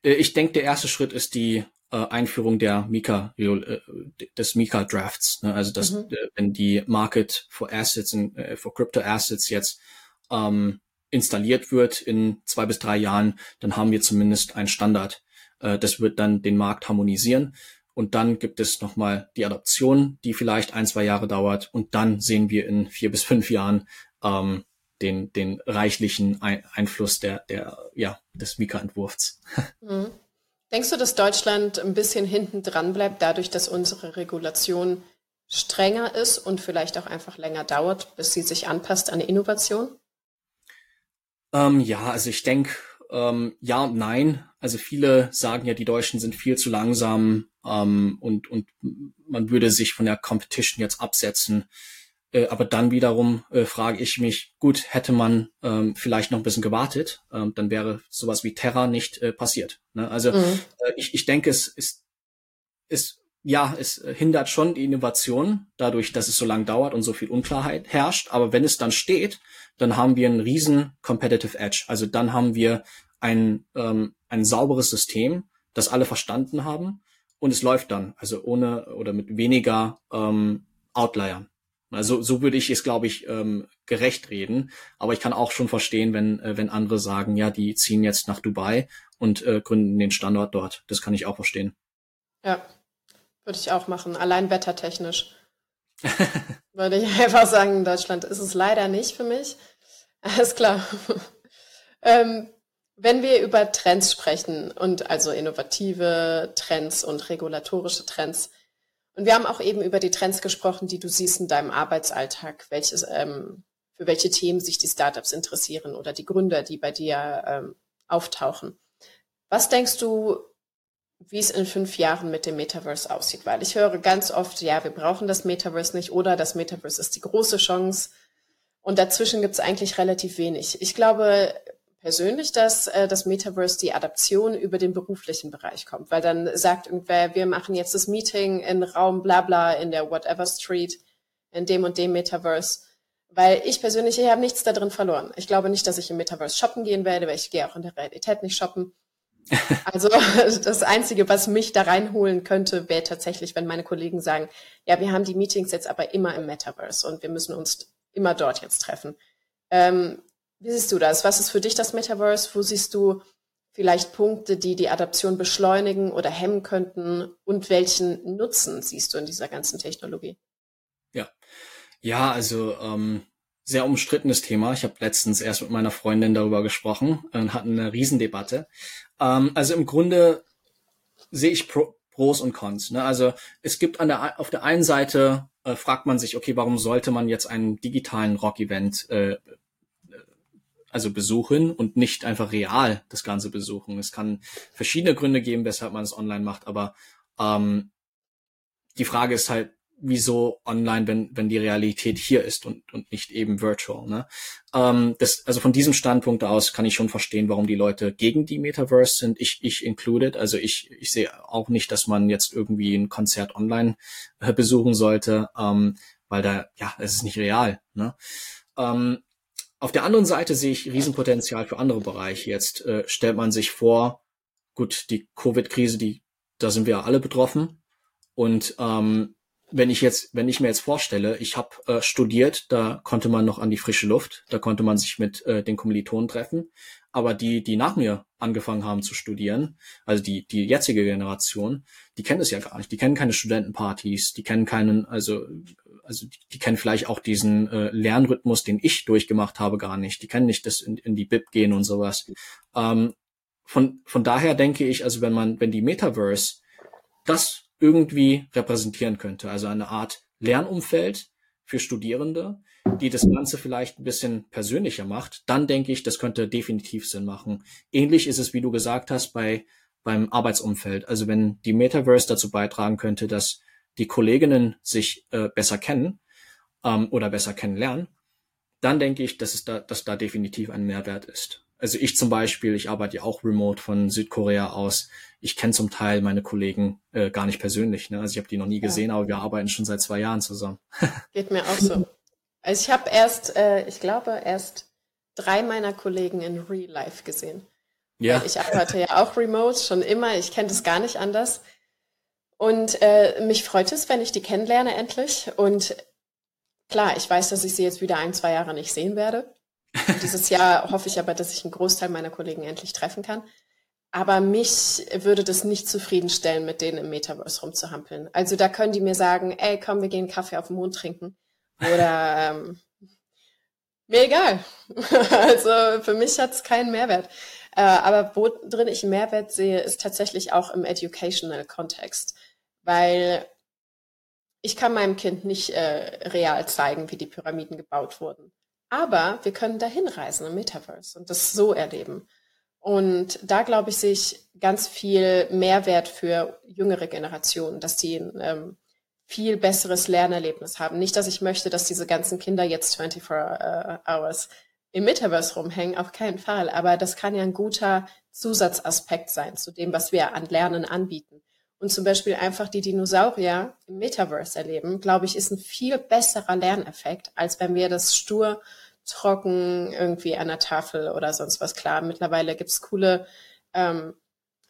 Äh, ich denke, der erste Schritt ist die äh, Einführung der Mika, äh, des Mika Drafts. Ne? Also dass, mhm. wenn die Market for Assets, in, for Crypto Assets jetzt ähm, installiert wird in zwei bis drei Jahren, dann haben wir zumindest einen Standard. das wird dann den Markt harmonisieren. Und dann gibt es nochmal die Adoption, die vielleicht ein, zwei Jahre dauert. Und dann sehen wir in vier *laughs* bis fünf Jahren ähm, den, den reichlichen Einfluss der, der, ja, des Mika-Entwurfs. *laughs* Mhm. Denkst du, dass Deutschland ein bisschen hinten dran bleibt, dadurch, dass unsere Regulation strenger ist und vielleicht auch einfach länger dauert, bis sie sich anpasst an Innovation? Ähm, ja, also ich denke, ähm, ja und nein. Also viele sagen ja, die Deutschen sind viel zu langsam ähm, und, und man würde sich von der Competition jetzt absetzen. Äh, aber dann wiederum äh, frage ich mich, gut, hätte man ähm, vielleicht noch ein bisschen gewartet, ähm, dann wäre sowas wie Terra nicht äh, passiert. Ne? Also mhm. äh, ich, ich denke, es ist, ist ja, es hindert schon die Innovation dadurch, dass es so lange dauert und so viel Unklarheit herrscht. Aber wenn es dann steht, dann haben wir einen riesen Competitive Edge. Also dann haben wir ein, ähm, ein sauberes System, das alle verstanden haben und es läuft dann, also ohne oder mit weniger ähm, Outlier. Also so würde ich es, glaube ich, ähm, gerecht reden. Aber ich kann auch schon verstehen, wenn, äh, wenn andere sagen, ja, die ziehen jetzt nach Dubai und äh, gründen den Standort dort. Das kann ich auch verstehen. Ja, würde ich auch machen. Allein wettertechnisch. *laughs* würde ich einfach sagen, in Deutschland ist es leider nicht für mich. Alles klar. ähm, wenn wir über Trends sprechen und also innovative Trends und regulatorische Trends, und wir haben auch eben über die Trends gesprochen, die du siehst in deinem Arbeitsalltag, welches, ähm, für welche Themen sich die Startups interessieren oder die Gründer, die bei dir ähm, auftauchen. Was denkst du, wie es in fünf Jahren mit dem Metaverse aussieht? Weil ich höre ganz oft, ja, wir brauchen das Metaverse nicht oder das Metaverse ist die große Chance. Und dazwischen gibt es eigentlich relativ wenig. Ich glaube, persönlich, dass äh, das Metaverse die Adaption über den beruflichen Bereich kommt, weil dann sagt irgendwer, wir machen jetzt das Meeting in Raum Blabla in der Whatever Street in dem und dem Metaverse. Weil ich persönlich, ich habe nichts da drin verloren. Ich glaube nicht, dass ich im Metaverse shoppen gehen werde, weil ich gehe auch in der Realität nicht shoppen. Also *laughs* das Einzige, was mich da reinholen könnte, wäre tatsächlich, wenn meine Kollegen sagen, ja, wir haben die Meetings jetzt aber immer im Metaverse und wir müssen uns immer dort jetzt treffen. Ähm, wie siehst du das? Was ist für dich das Metaverse? Wo siehst du vielleicht Punkte, die die Adaption beschleunigen oder hemmen könnten? Und welchen Nutzen siehst du in dieser ganzen Technologie? Ja, ja, also ähm, sehr umstrittenes Thema. Ich habe letztens erst mit meiner Freundin darüber gesprochen und hatten eine Riesendebatte. Ähm, also im Grunde sehe ich Pro Pros und Cons. Ne? Also es gibt an der, auf der einen Seite äh, fragt man sich, okay, warum sollte man jetzt einen digitalen Rock-Event äh, also besuchen und nicht einfach real das Ganze besuchen. Es kann verschiedene Gründe geben, weshalb man es online macht, aber ähm, die Frage ist halt, wieso online, wenn, wenn die Realität hier ist und, und nicht eben virtual. Ne? Ähm, das, also von diesem Standpunkt aus kann ich schon verstehen, warum die Leute gegen die Metaverse sind. Ich, ich included. Also ich, ich sehe auch nicht, dass man jetzt irgendwie ein Konzert online äh, besuchen sollte, ähm, weil da, ja, es ist nicht real. Ne? Ähm, auf der anderen Seite sehe ich Riesenpotenzial für andere Bereiche. Jetzt äh, stellt man sich vor, gut, die Covid-Krise, die, da sind wir alle betroffen. Und ähm, wenn ich jetzt, wenn ich mir jetzt vorstelle, ich habe äh, studiert, da konnte man noch an die frische Luft, da konnte man sich mit äh, den Kommilitonen treffen, aber die, die nach mir angefangen haben zu studieren, also die, die jetzige Generation, die kennen es ja gar nicht, die kennen keine Studentenpartys, die kennen keinen, also, also die, die kennen vielleicht auch diesen äh, Lernrhythmus, den ich durchgemacht habe, gar nicht, die kennen nicht das in, in die Bib gehen und sowas. Ähm, von, von daher denke ich, also wenn man, wenn die Metaverse das irgendwie repräsentieren könnte. Also eine Art Lernumfeld für Studierende, die das Ganze vielleicht ein bisschen persönlicher macht, dann denke ich, das könnte definitiv Sinn machen. Ähnlich ist es, wie du gesagt hast, bei beim Arbeitsumfeld. Also wenn die Metaverse dazu beitragen könnte, dass die Kolleginnen sich äh, besser kennen ähm, oder besser kennenlernen, dann denke ich, dass es da, dass da definitiv ein Mehrwert ist also ich zum Beispiel, ich arbeite ja auch remote von Südkorea aus. Ich kenne zum Teil meine Kollegen äh, gar nicht persönlich. Ne? Also ich habe die noch nie gesehen, ja. aber wir arbeiten schon seit zwei Jahren zusammen. *laughs* Geht mir auch so. Also ich habe erst, äh, ich glaube, erst drei meiner Kollegen in Real Life gesehen. Ja. Ich arbeite ja auch remote, schon immer. Ich kenne das gar nicht anders. Und äh, mich freut es, wenn ich die kennenlerne endlich. Und klar, ich weiß, dass ich sie jetzt wieder ein, zwei Jahre nicht sehen werde. Dieses Jahr hoffe ich aber, dass ich einen Großteil meiner Kollegen endlich treffen kann. Aber mich würde das nicht zufriedenstellen, mit denen im Metaverse rumzuhampeln. Also da können die mir sagen, ey, komm, wir gehen Kaffee auf den Mond trinken. Oder ähm, mir egal. *laughs* also für mich hat es keinen Mehrwert. Äh, aber wo drin ich Mehrwert sehe, ist tatsächlich auch im Educational Kontext. Weil ich kann meinem Kind nicht äh, real zeigen, wie die Pyramiden gebaut wurden. Aber wir können dahin reisen im Metaverse und das so erleben. Und da glaube ich, sehe ich ganz viel Mehrwert für jüngere Generationen, dass die ein ähm, viel besseres Lernerlebnis haben. Nicht, dass ich möchte, dass diese ganzen Kinder jetzt 24 uh, Hours im Metaverse rumhängen, auf keinen Fall. Aber das kann ja ein guter Zusatzaspekt sein zu dem, was wir an Lernen anbieten. Und zum Beispiel einfach die Dinosaurier im Metaverse erleben, glaube ich, ist ein viel besserer Lerneffekt, als wenn wir das stur trocken irgendwie an der Tafel oder sonst was. Klar, mittlerweile gibt's coole ähm,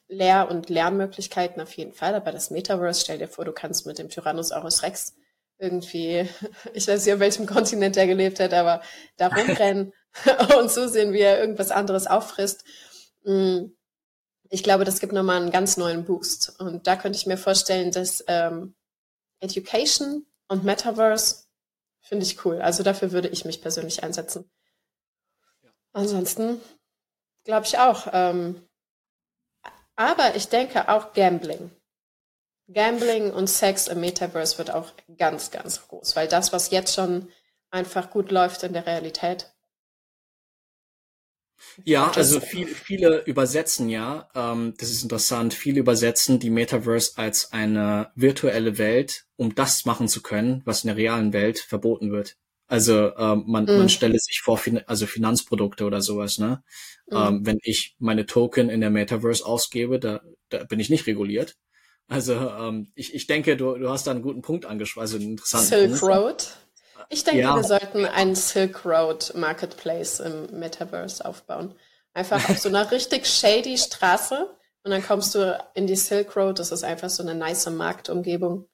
Lehr- und Lernmöglichkeiten auf jeden Fall, aber das Metaverse, stell dir vor, du kannst mit dem Tyrannosaurus Rex irgendwie, *laughs* ich weiß nicht, auf welchem Kontinent er gelebt hat, aber da rumrennen *laughs* *laughs* und zusehen, wie er irgendwas anderes auffrisst. Mm, ich glaube, das gibt nochmal einen ganz neuen Boost. Und da könnte ich mir vorstellen, dass ähm, Education und Metaverse Finde ich cool. Also dafür würde ich mich persönlich einsetzen. Ansonsten glaube ich auch. Ähm, aber ich denke auch Gambling. Gambling und Sex im Metaverse wird auch ganz, ganz groß, weil das, was jetzt schon einfach gut läuft in der Realität, ja, also viel, viele übersetzen ja, ähm, das ist interessant, viele übersetzen die Metaverse als eine virtuelle Welt, um das machen zu können, was in der realen Welt verboten wird. Also ähm, man, mhm. man stelle sich vor, fin also Finanzprodukte oder sowas, ne? Mhm. Ähm, wenn ich meine Token in der Metaverse ausgebe, da, da bin ich nicht reguliert. Also ähm, ich, ich denke, du, du hast da einen guten Punkt angesprochen, also einen interessanten Silk. Road. Ich denke, ja. wir sollten einen Silk Road Marketplace im Metaverse aufbauen. Einfach auf so einer *laughs* richtig shady Straße und dann kommst du in die Silk Road. Das ist einfach so eine nice Marktumgebung.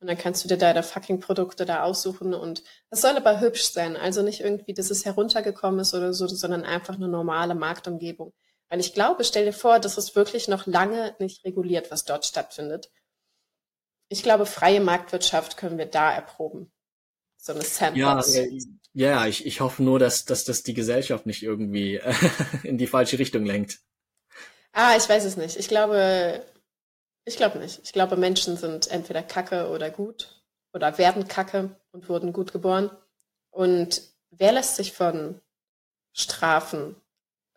Und dann kannst du dir deine fucking Produkte da aussuchen und es soll aber hübsch sein. Also nicht irgendwie, dass es heruntergekommen ist oder so, sondern einfach eine normale Marktumgebung. Weil ich glaube, stell dir vor, das ist wirklich noch lange nicht reguliert, was dort stattfindet. Ich glaube, freie Marktwirtschaft können wir da erproben so eine Sandbox. Ja, äh, ja ich, ich hoffe nur, dass, dass das die Gesellschaft nicht irgendwie äh, *laughs* in die falsche Richtung lenkt. Ah, ich weiß es nicht. Ich glaube, ich glaube nicht. Ich glaube, Menschen sind entweder kacke oder gut oder werden kacke und wurden gut geboren. Und wer lässt sich von Strafen,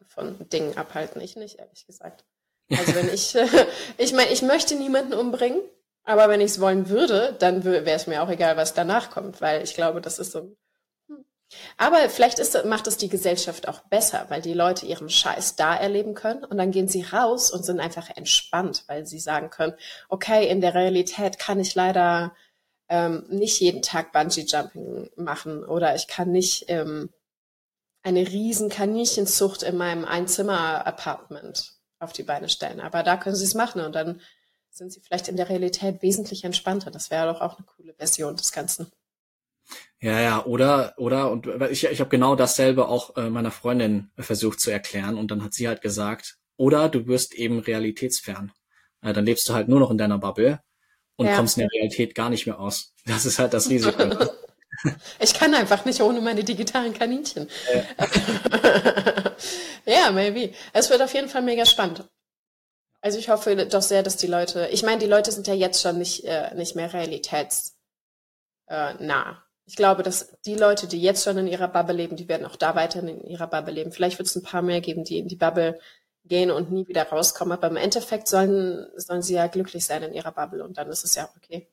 von Dingen abhalten? Ich nicht, ehrlich gesagt. Also wenn *laughs* ich, *laughs* ich meine, ich möchte niemanden umbringen, aber wenn ich es wollen würde, dann wäre es mir auch egal, was danach kommt, weil ich glaube, das ist so. Hm. Aber vielleicht ist, macht es die Gesellschaft auch besser, weil die Leute ihren Scheiß da erleben können und dann gehen sie raus und sind einfach entspannt, weil sie sagen können, okay, in der Realität kann ich leider ähm, nicht jeden Tag Bungee-Jumping machen oder ich kann nicht ähm, eine riesen Kaninchenzucht in meinem Einzimmer-Apartment auf die Beine stellen. Aber da können sie es machen und dann sind sie vielleicht in der Realität wesentlich entspannter. Das wäre doch auch eine coole Version des Ganzen. Ja, ja, oder, oder, und ich, ich habe genau dasselbe auch äh, meiner Freundin versucht zu erklären und dann hat sie halt gesagt, oder du wirst eben realitätsfern. Äh, dann lebst du halt nur noch in deiner Bubble und ja. kommst in der Realität gar nicht mehr aus. Das ist halt das Risiko. *laughs* ich kann einfach nicht ohne meine digitalen Kaninchen. Ja. *laughs* ja, maybe. Es wird auf jeden Fall mega spannend. Also ich hoffe doch sehr, dass die Leute, ich meine, die Leute sind ja jetzt schon nicht, äh, nicht mehr realitätsnah. Ich glaube, dass die Leute, die jetzt schon in ihrer Bubble leben, die werden auch da weiterhin in ihrer Bubble leben. Vielleicht wird es ein paar mehr geben, die in die Bubble gehen und nie wieder rauskommen. Aber im Endeffekt sollen, sollen sie ja glücklich sein in ihrer Bubble und dann ist es ja okay.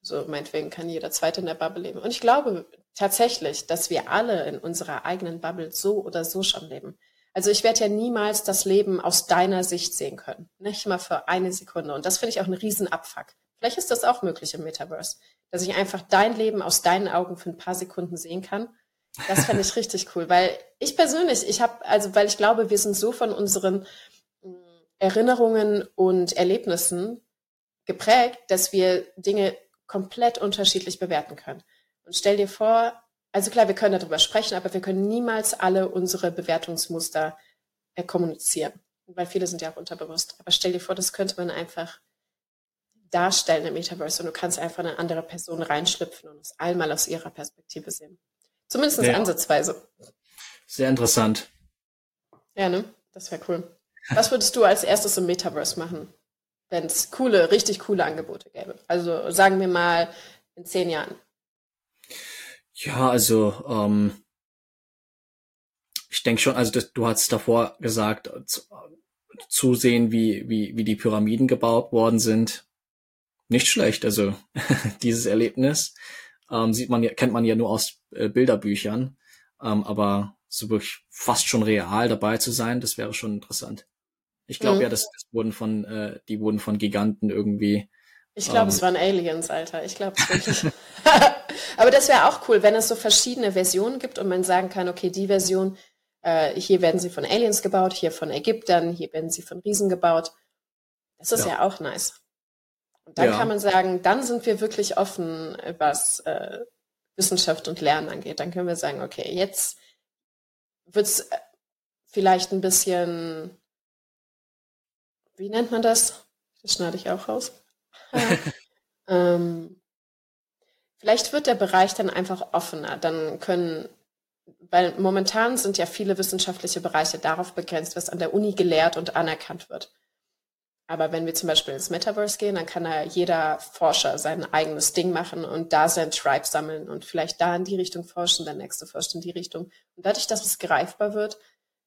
So meinetwegen kann jeder Zweite in der Bubble leben. Und ich glaube tatsächlich, dass wir alle in unserer eigenen Bubble so oder so schon leben. Also ich werde ja niemals das Leben aus deiner Sicht sehen können. Nicht mal für eine Sekunde. Und das finde ich auch einen riesen Abfuck. Vielleicht ist das auch möglich im Metaverse, dass ich einfach dein Leben aus deinen Augen für ein paar Sekunden sehen kann. Das fände ich richtig cool, weil ich persönlich, ich habe, also weil ich glaube, wir sind so von unseren mm, Erinnerungen und Erlebnissen geprägt, dass wir Dinge komplett unterschiedlich bewerten können. Und stell dir vor, also klar, wir können darüber sprechen, aber wir können niemals alle unsere Bewertungsmuster äh, kommunizieren, weil viele sind ja auch unterbewusst. Aber stell dir vor, das könnte man einfach darstellen im Metaverse und du kannst einfach eine andere Person reinschlüpfen und es einmal aus ihrer Perspektive sehen. Zumindest ja. ansatzweise. Sehr interessant. Ja, ne? Das wäre cool. Was würdest du als erstes im Metaverse machen, wenn es coole, richtig coole Angebote gäbe? Also sagen wir mal in zehn Jahren. Ja, also ähm, ich denke schon, also das, du hast davor gesagt, zu, zusehen, wie, wie, wie die Pyramiden gebaut worden sind. Nicht schlecht, also *laughs* dieses Erlebnis ähm, sieht man ja, kennt man ja nur aus äh, Bilderbüchern, ähm, aber so wirklich fast schon real dabei zu sein, das wäre schon interessant. Ich glaube mhm. ja, das, das wurden von, äh, die wurden von Giganten irgendwie ich glaube, um, es ähm. waren Aliens, Alter. Ich glaube es wirklich. *laughs* Aber das wäre auch cool, wenn es so verschiedene Versionen gibt und man sagen kann, okay, die Version, äh, hier werden sie von Aliens gebaut, hier von Ägyptern, hier werden sie von Riesen gebaut. Das ist ja, ja auch nice. Und dann ja. kann man sagen, dann sind wir wirklich offen, was äh, Wissenschaft und Lernen angeht. Dann können wir sagen, okay, jetzt wird's äh, vielleicht ein bisschen, wie nennt man das? Das schneide ich auch raus ähm, vielleicht wird der Bereich dann einfach offener. Dann können, weil momentan sind ja viele wissenschaftliche Bereiche darauf begrenzt, was an der Uni gelehrt und anerkannt wird. Aber wenn wir zum Beispiel ins Metaverse gehen, dann kann da jeder Forscher sein eigenes Ding machen und da sein Tribe sammeln und vielleicht da in die Richtung forschen, der nächste forscht in die Richtung. Und dadurch, dass es greifbar wird,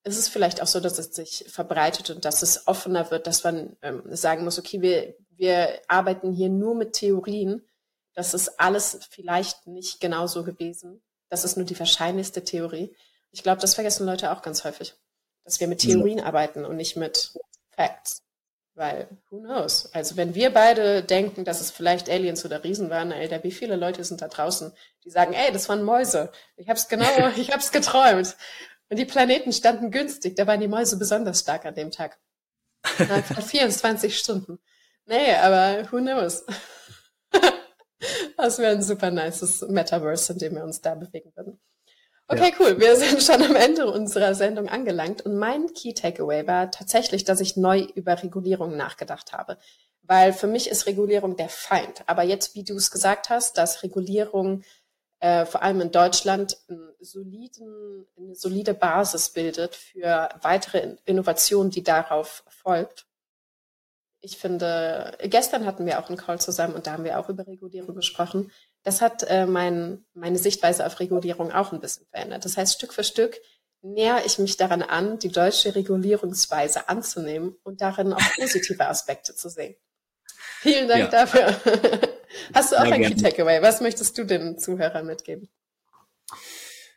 ist es vielleicht auch so, dass es sich verbreitet und dass es offener wird, dass man ähm, sagen muss, okay, wir, wir arbeiten hier nur mit Theorien. Das ist alles vielleicht nicht genau so gewesen. Das ist nur die wahrscheinlichste Theorie. Ich glaube, das vergessen Leute auch ganz häufig, dass wir mit Theorien ja. arbeiten und nicht mit Facts. Weil, who knows? Also wenn wir beide denken, dass es vielleicht Aliens oder Riesen waren, Alter, wie viele Leute sind da draußen, die sagen, ey, das waren Mäuse. Ich hab's genau, *laughs* ich hab's geträumt. Und die Planeten standen günstig, da waren die Mäuse besonders stark an dem Tag. Nach *laughs* 24 Stunden. Nee, aber who knows? *laughs* das wäre ein super nices Metaverse, in dem wir uns da bewegen würden. Okay, ja. cool. Wir sind schon am Ende unserer Sendung angelangt und mein Key Takeaway war tatsächlich, dass ich neu über Regulierung nachgedacht habe. Weil für mich ist Regulierung der Feind. Aber jetzt, wie du es gesagt hast, dass Regulierung äh, vor allem in Deutschland einen soliden, eine solide Basis bildet für weitere Innovationen, die darauf folgt ich finde, gestern hatten wir auch einen Call zusammen und da haben wir auch über Regulierung gesprochen. Das hat äh, mein, meine Sichtweise auf Regulierung auch ein bisschen verändert. Das heißt, Stück für Stück näher ich mich daran an, die deutsche Regulierungsweise anzunehmen und darin auch *laughs* positive Aspekte zu sehen. Vielen Dank ja. dafür. Hast du auch ja, ein Key Takeaway? Was möchtest du den Zuhörern mitgeben?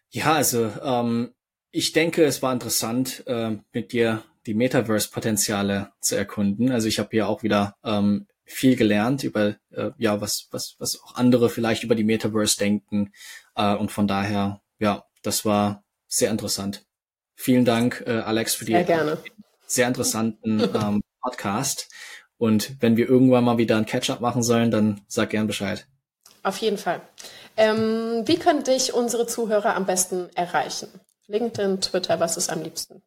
Ja, also ähm, ich denke, es war interessant, äh, mit dir die Metaverse-Potenziale zu erkunden. Also ich habe hier auch wieder ähm, viel gelernt über äh, ja was was was auch andere vielleicht über die Metaverse denken äh, und von daher ja das war sehr interessant. Vielen Dank äh, Alex für die sehr, gerne. sehr interessanten ähm, Podcast Und wenn wir irgendwann mal wieder ein Catch-up machen sollen, dann sag gern Bescheid. Auf jeden Fall. Ähm, wie können dich unsere Zuhörer am besten erreichen? LinkedIn, Twitter, was ist am liebsten?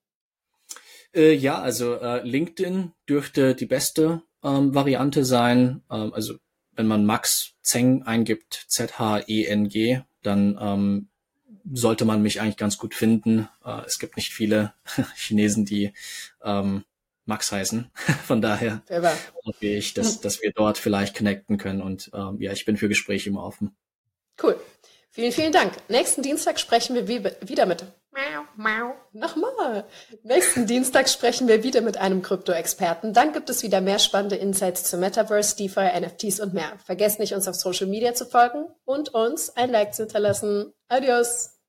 Äh, ja, also äh, LinkedIn dürfte die beste ähm, Variante sein. Ähm, also wenn man Max Zeng eingibt, Z-H-E-N-G, dann ähm, sollte man mich eigentlich ganz gut finden. Äh, es gibt nicht viele *laughs* Chinesen, die ähm, Max heißen. *laughs* Von daher hoffe ich, dass, dass wir dort vielleicht connecten können. Und ähm, ja, ich bin für Gespräche immer offen. Cool. Vielen, vielen Dank. Nächsten Dienstag sprechen wir wieder mit. Nochmal. Nächsten Dienstag sprechen wir wieder mit einem Krypto-Experten. Dann gibt es wieder mehr spannende Insights zu Metaverse, DeFi, NFTs und mehr. Vergesst nicht, uns auf Social Media zu folgen und uns ein Like zu hinterlassen. Adios.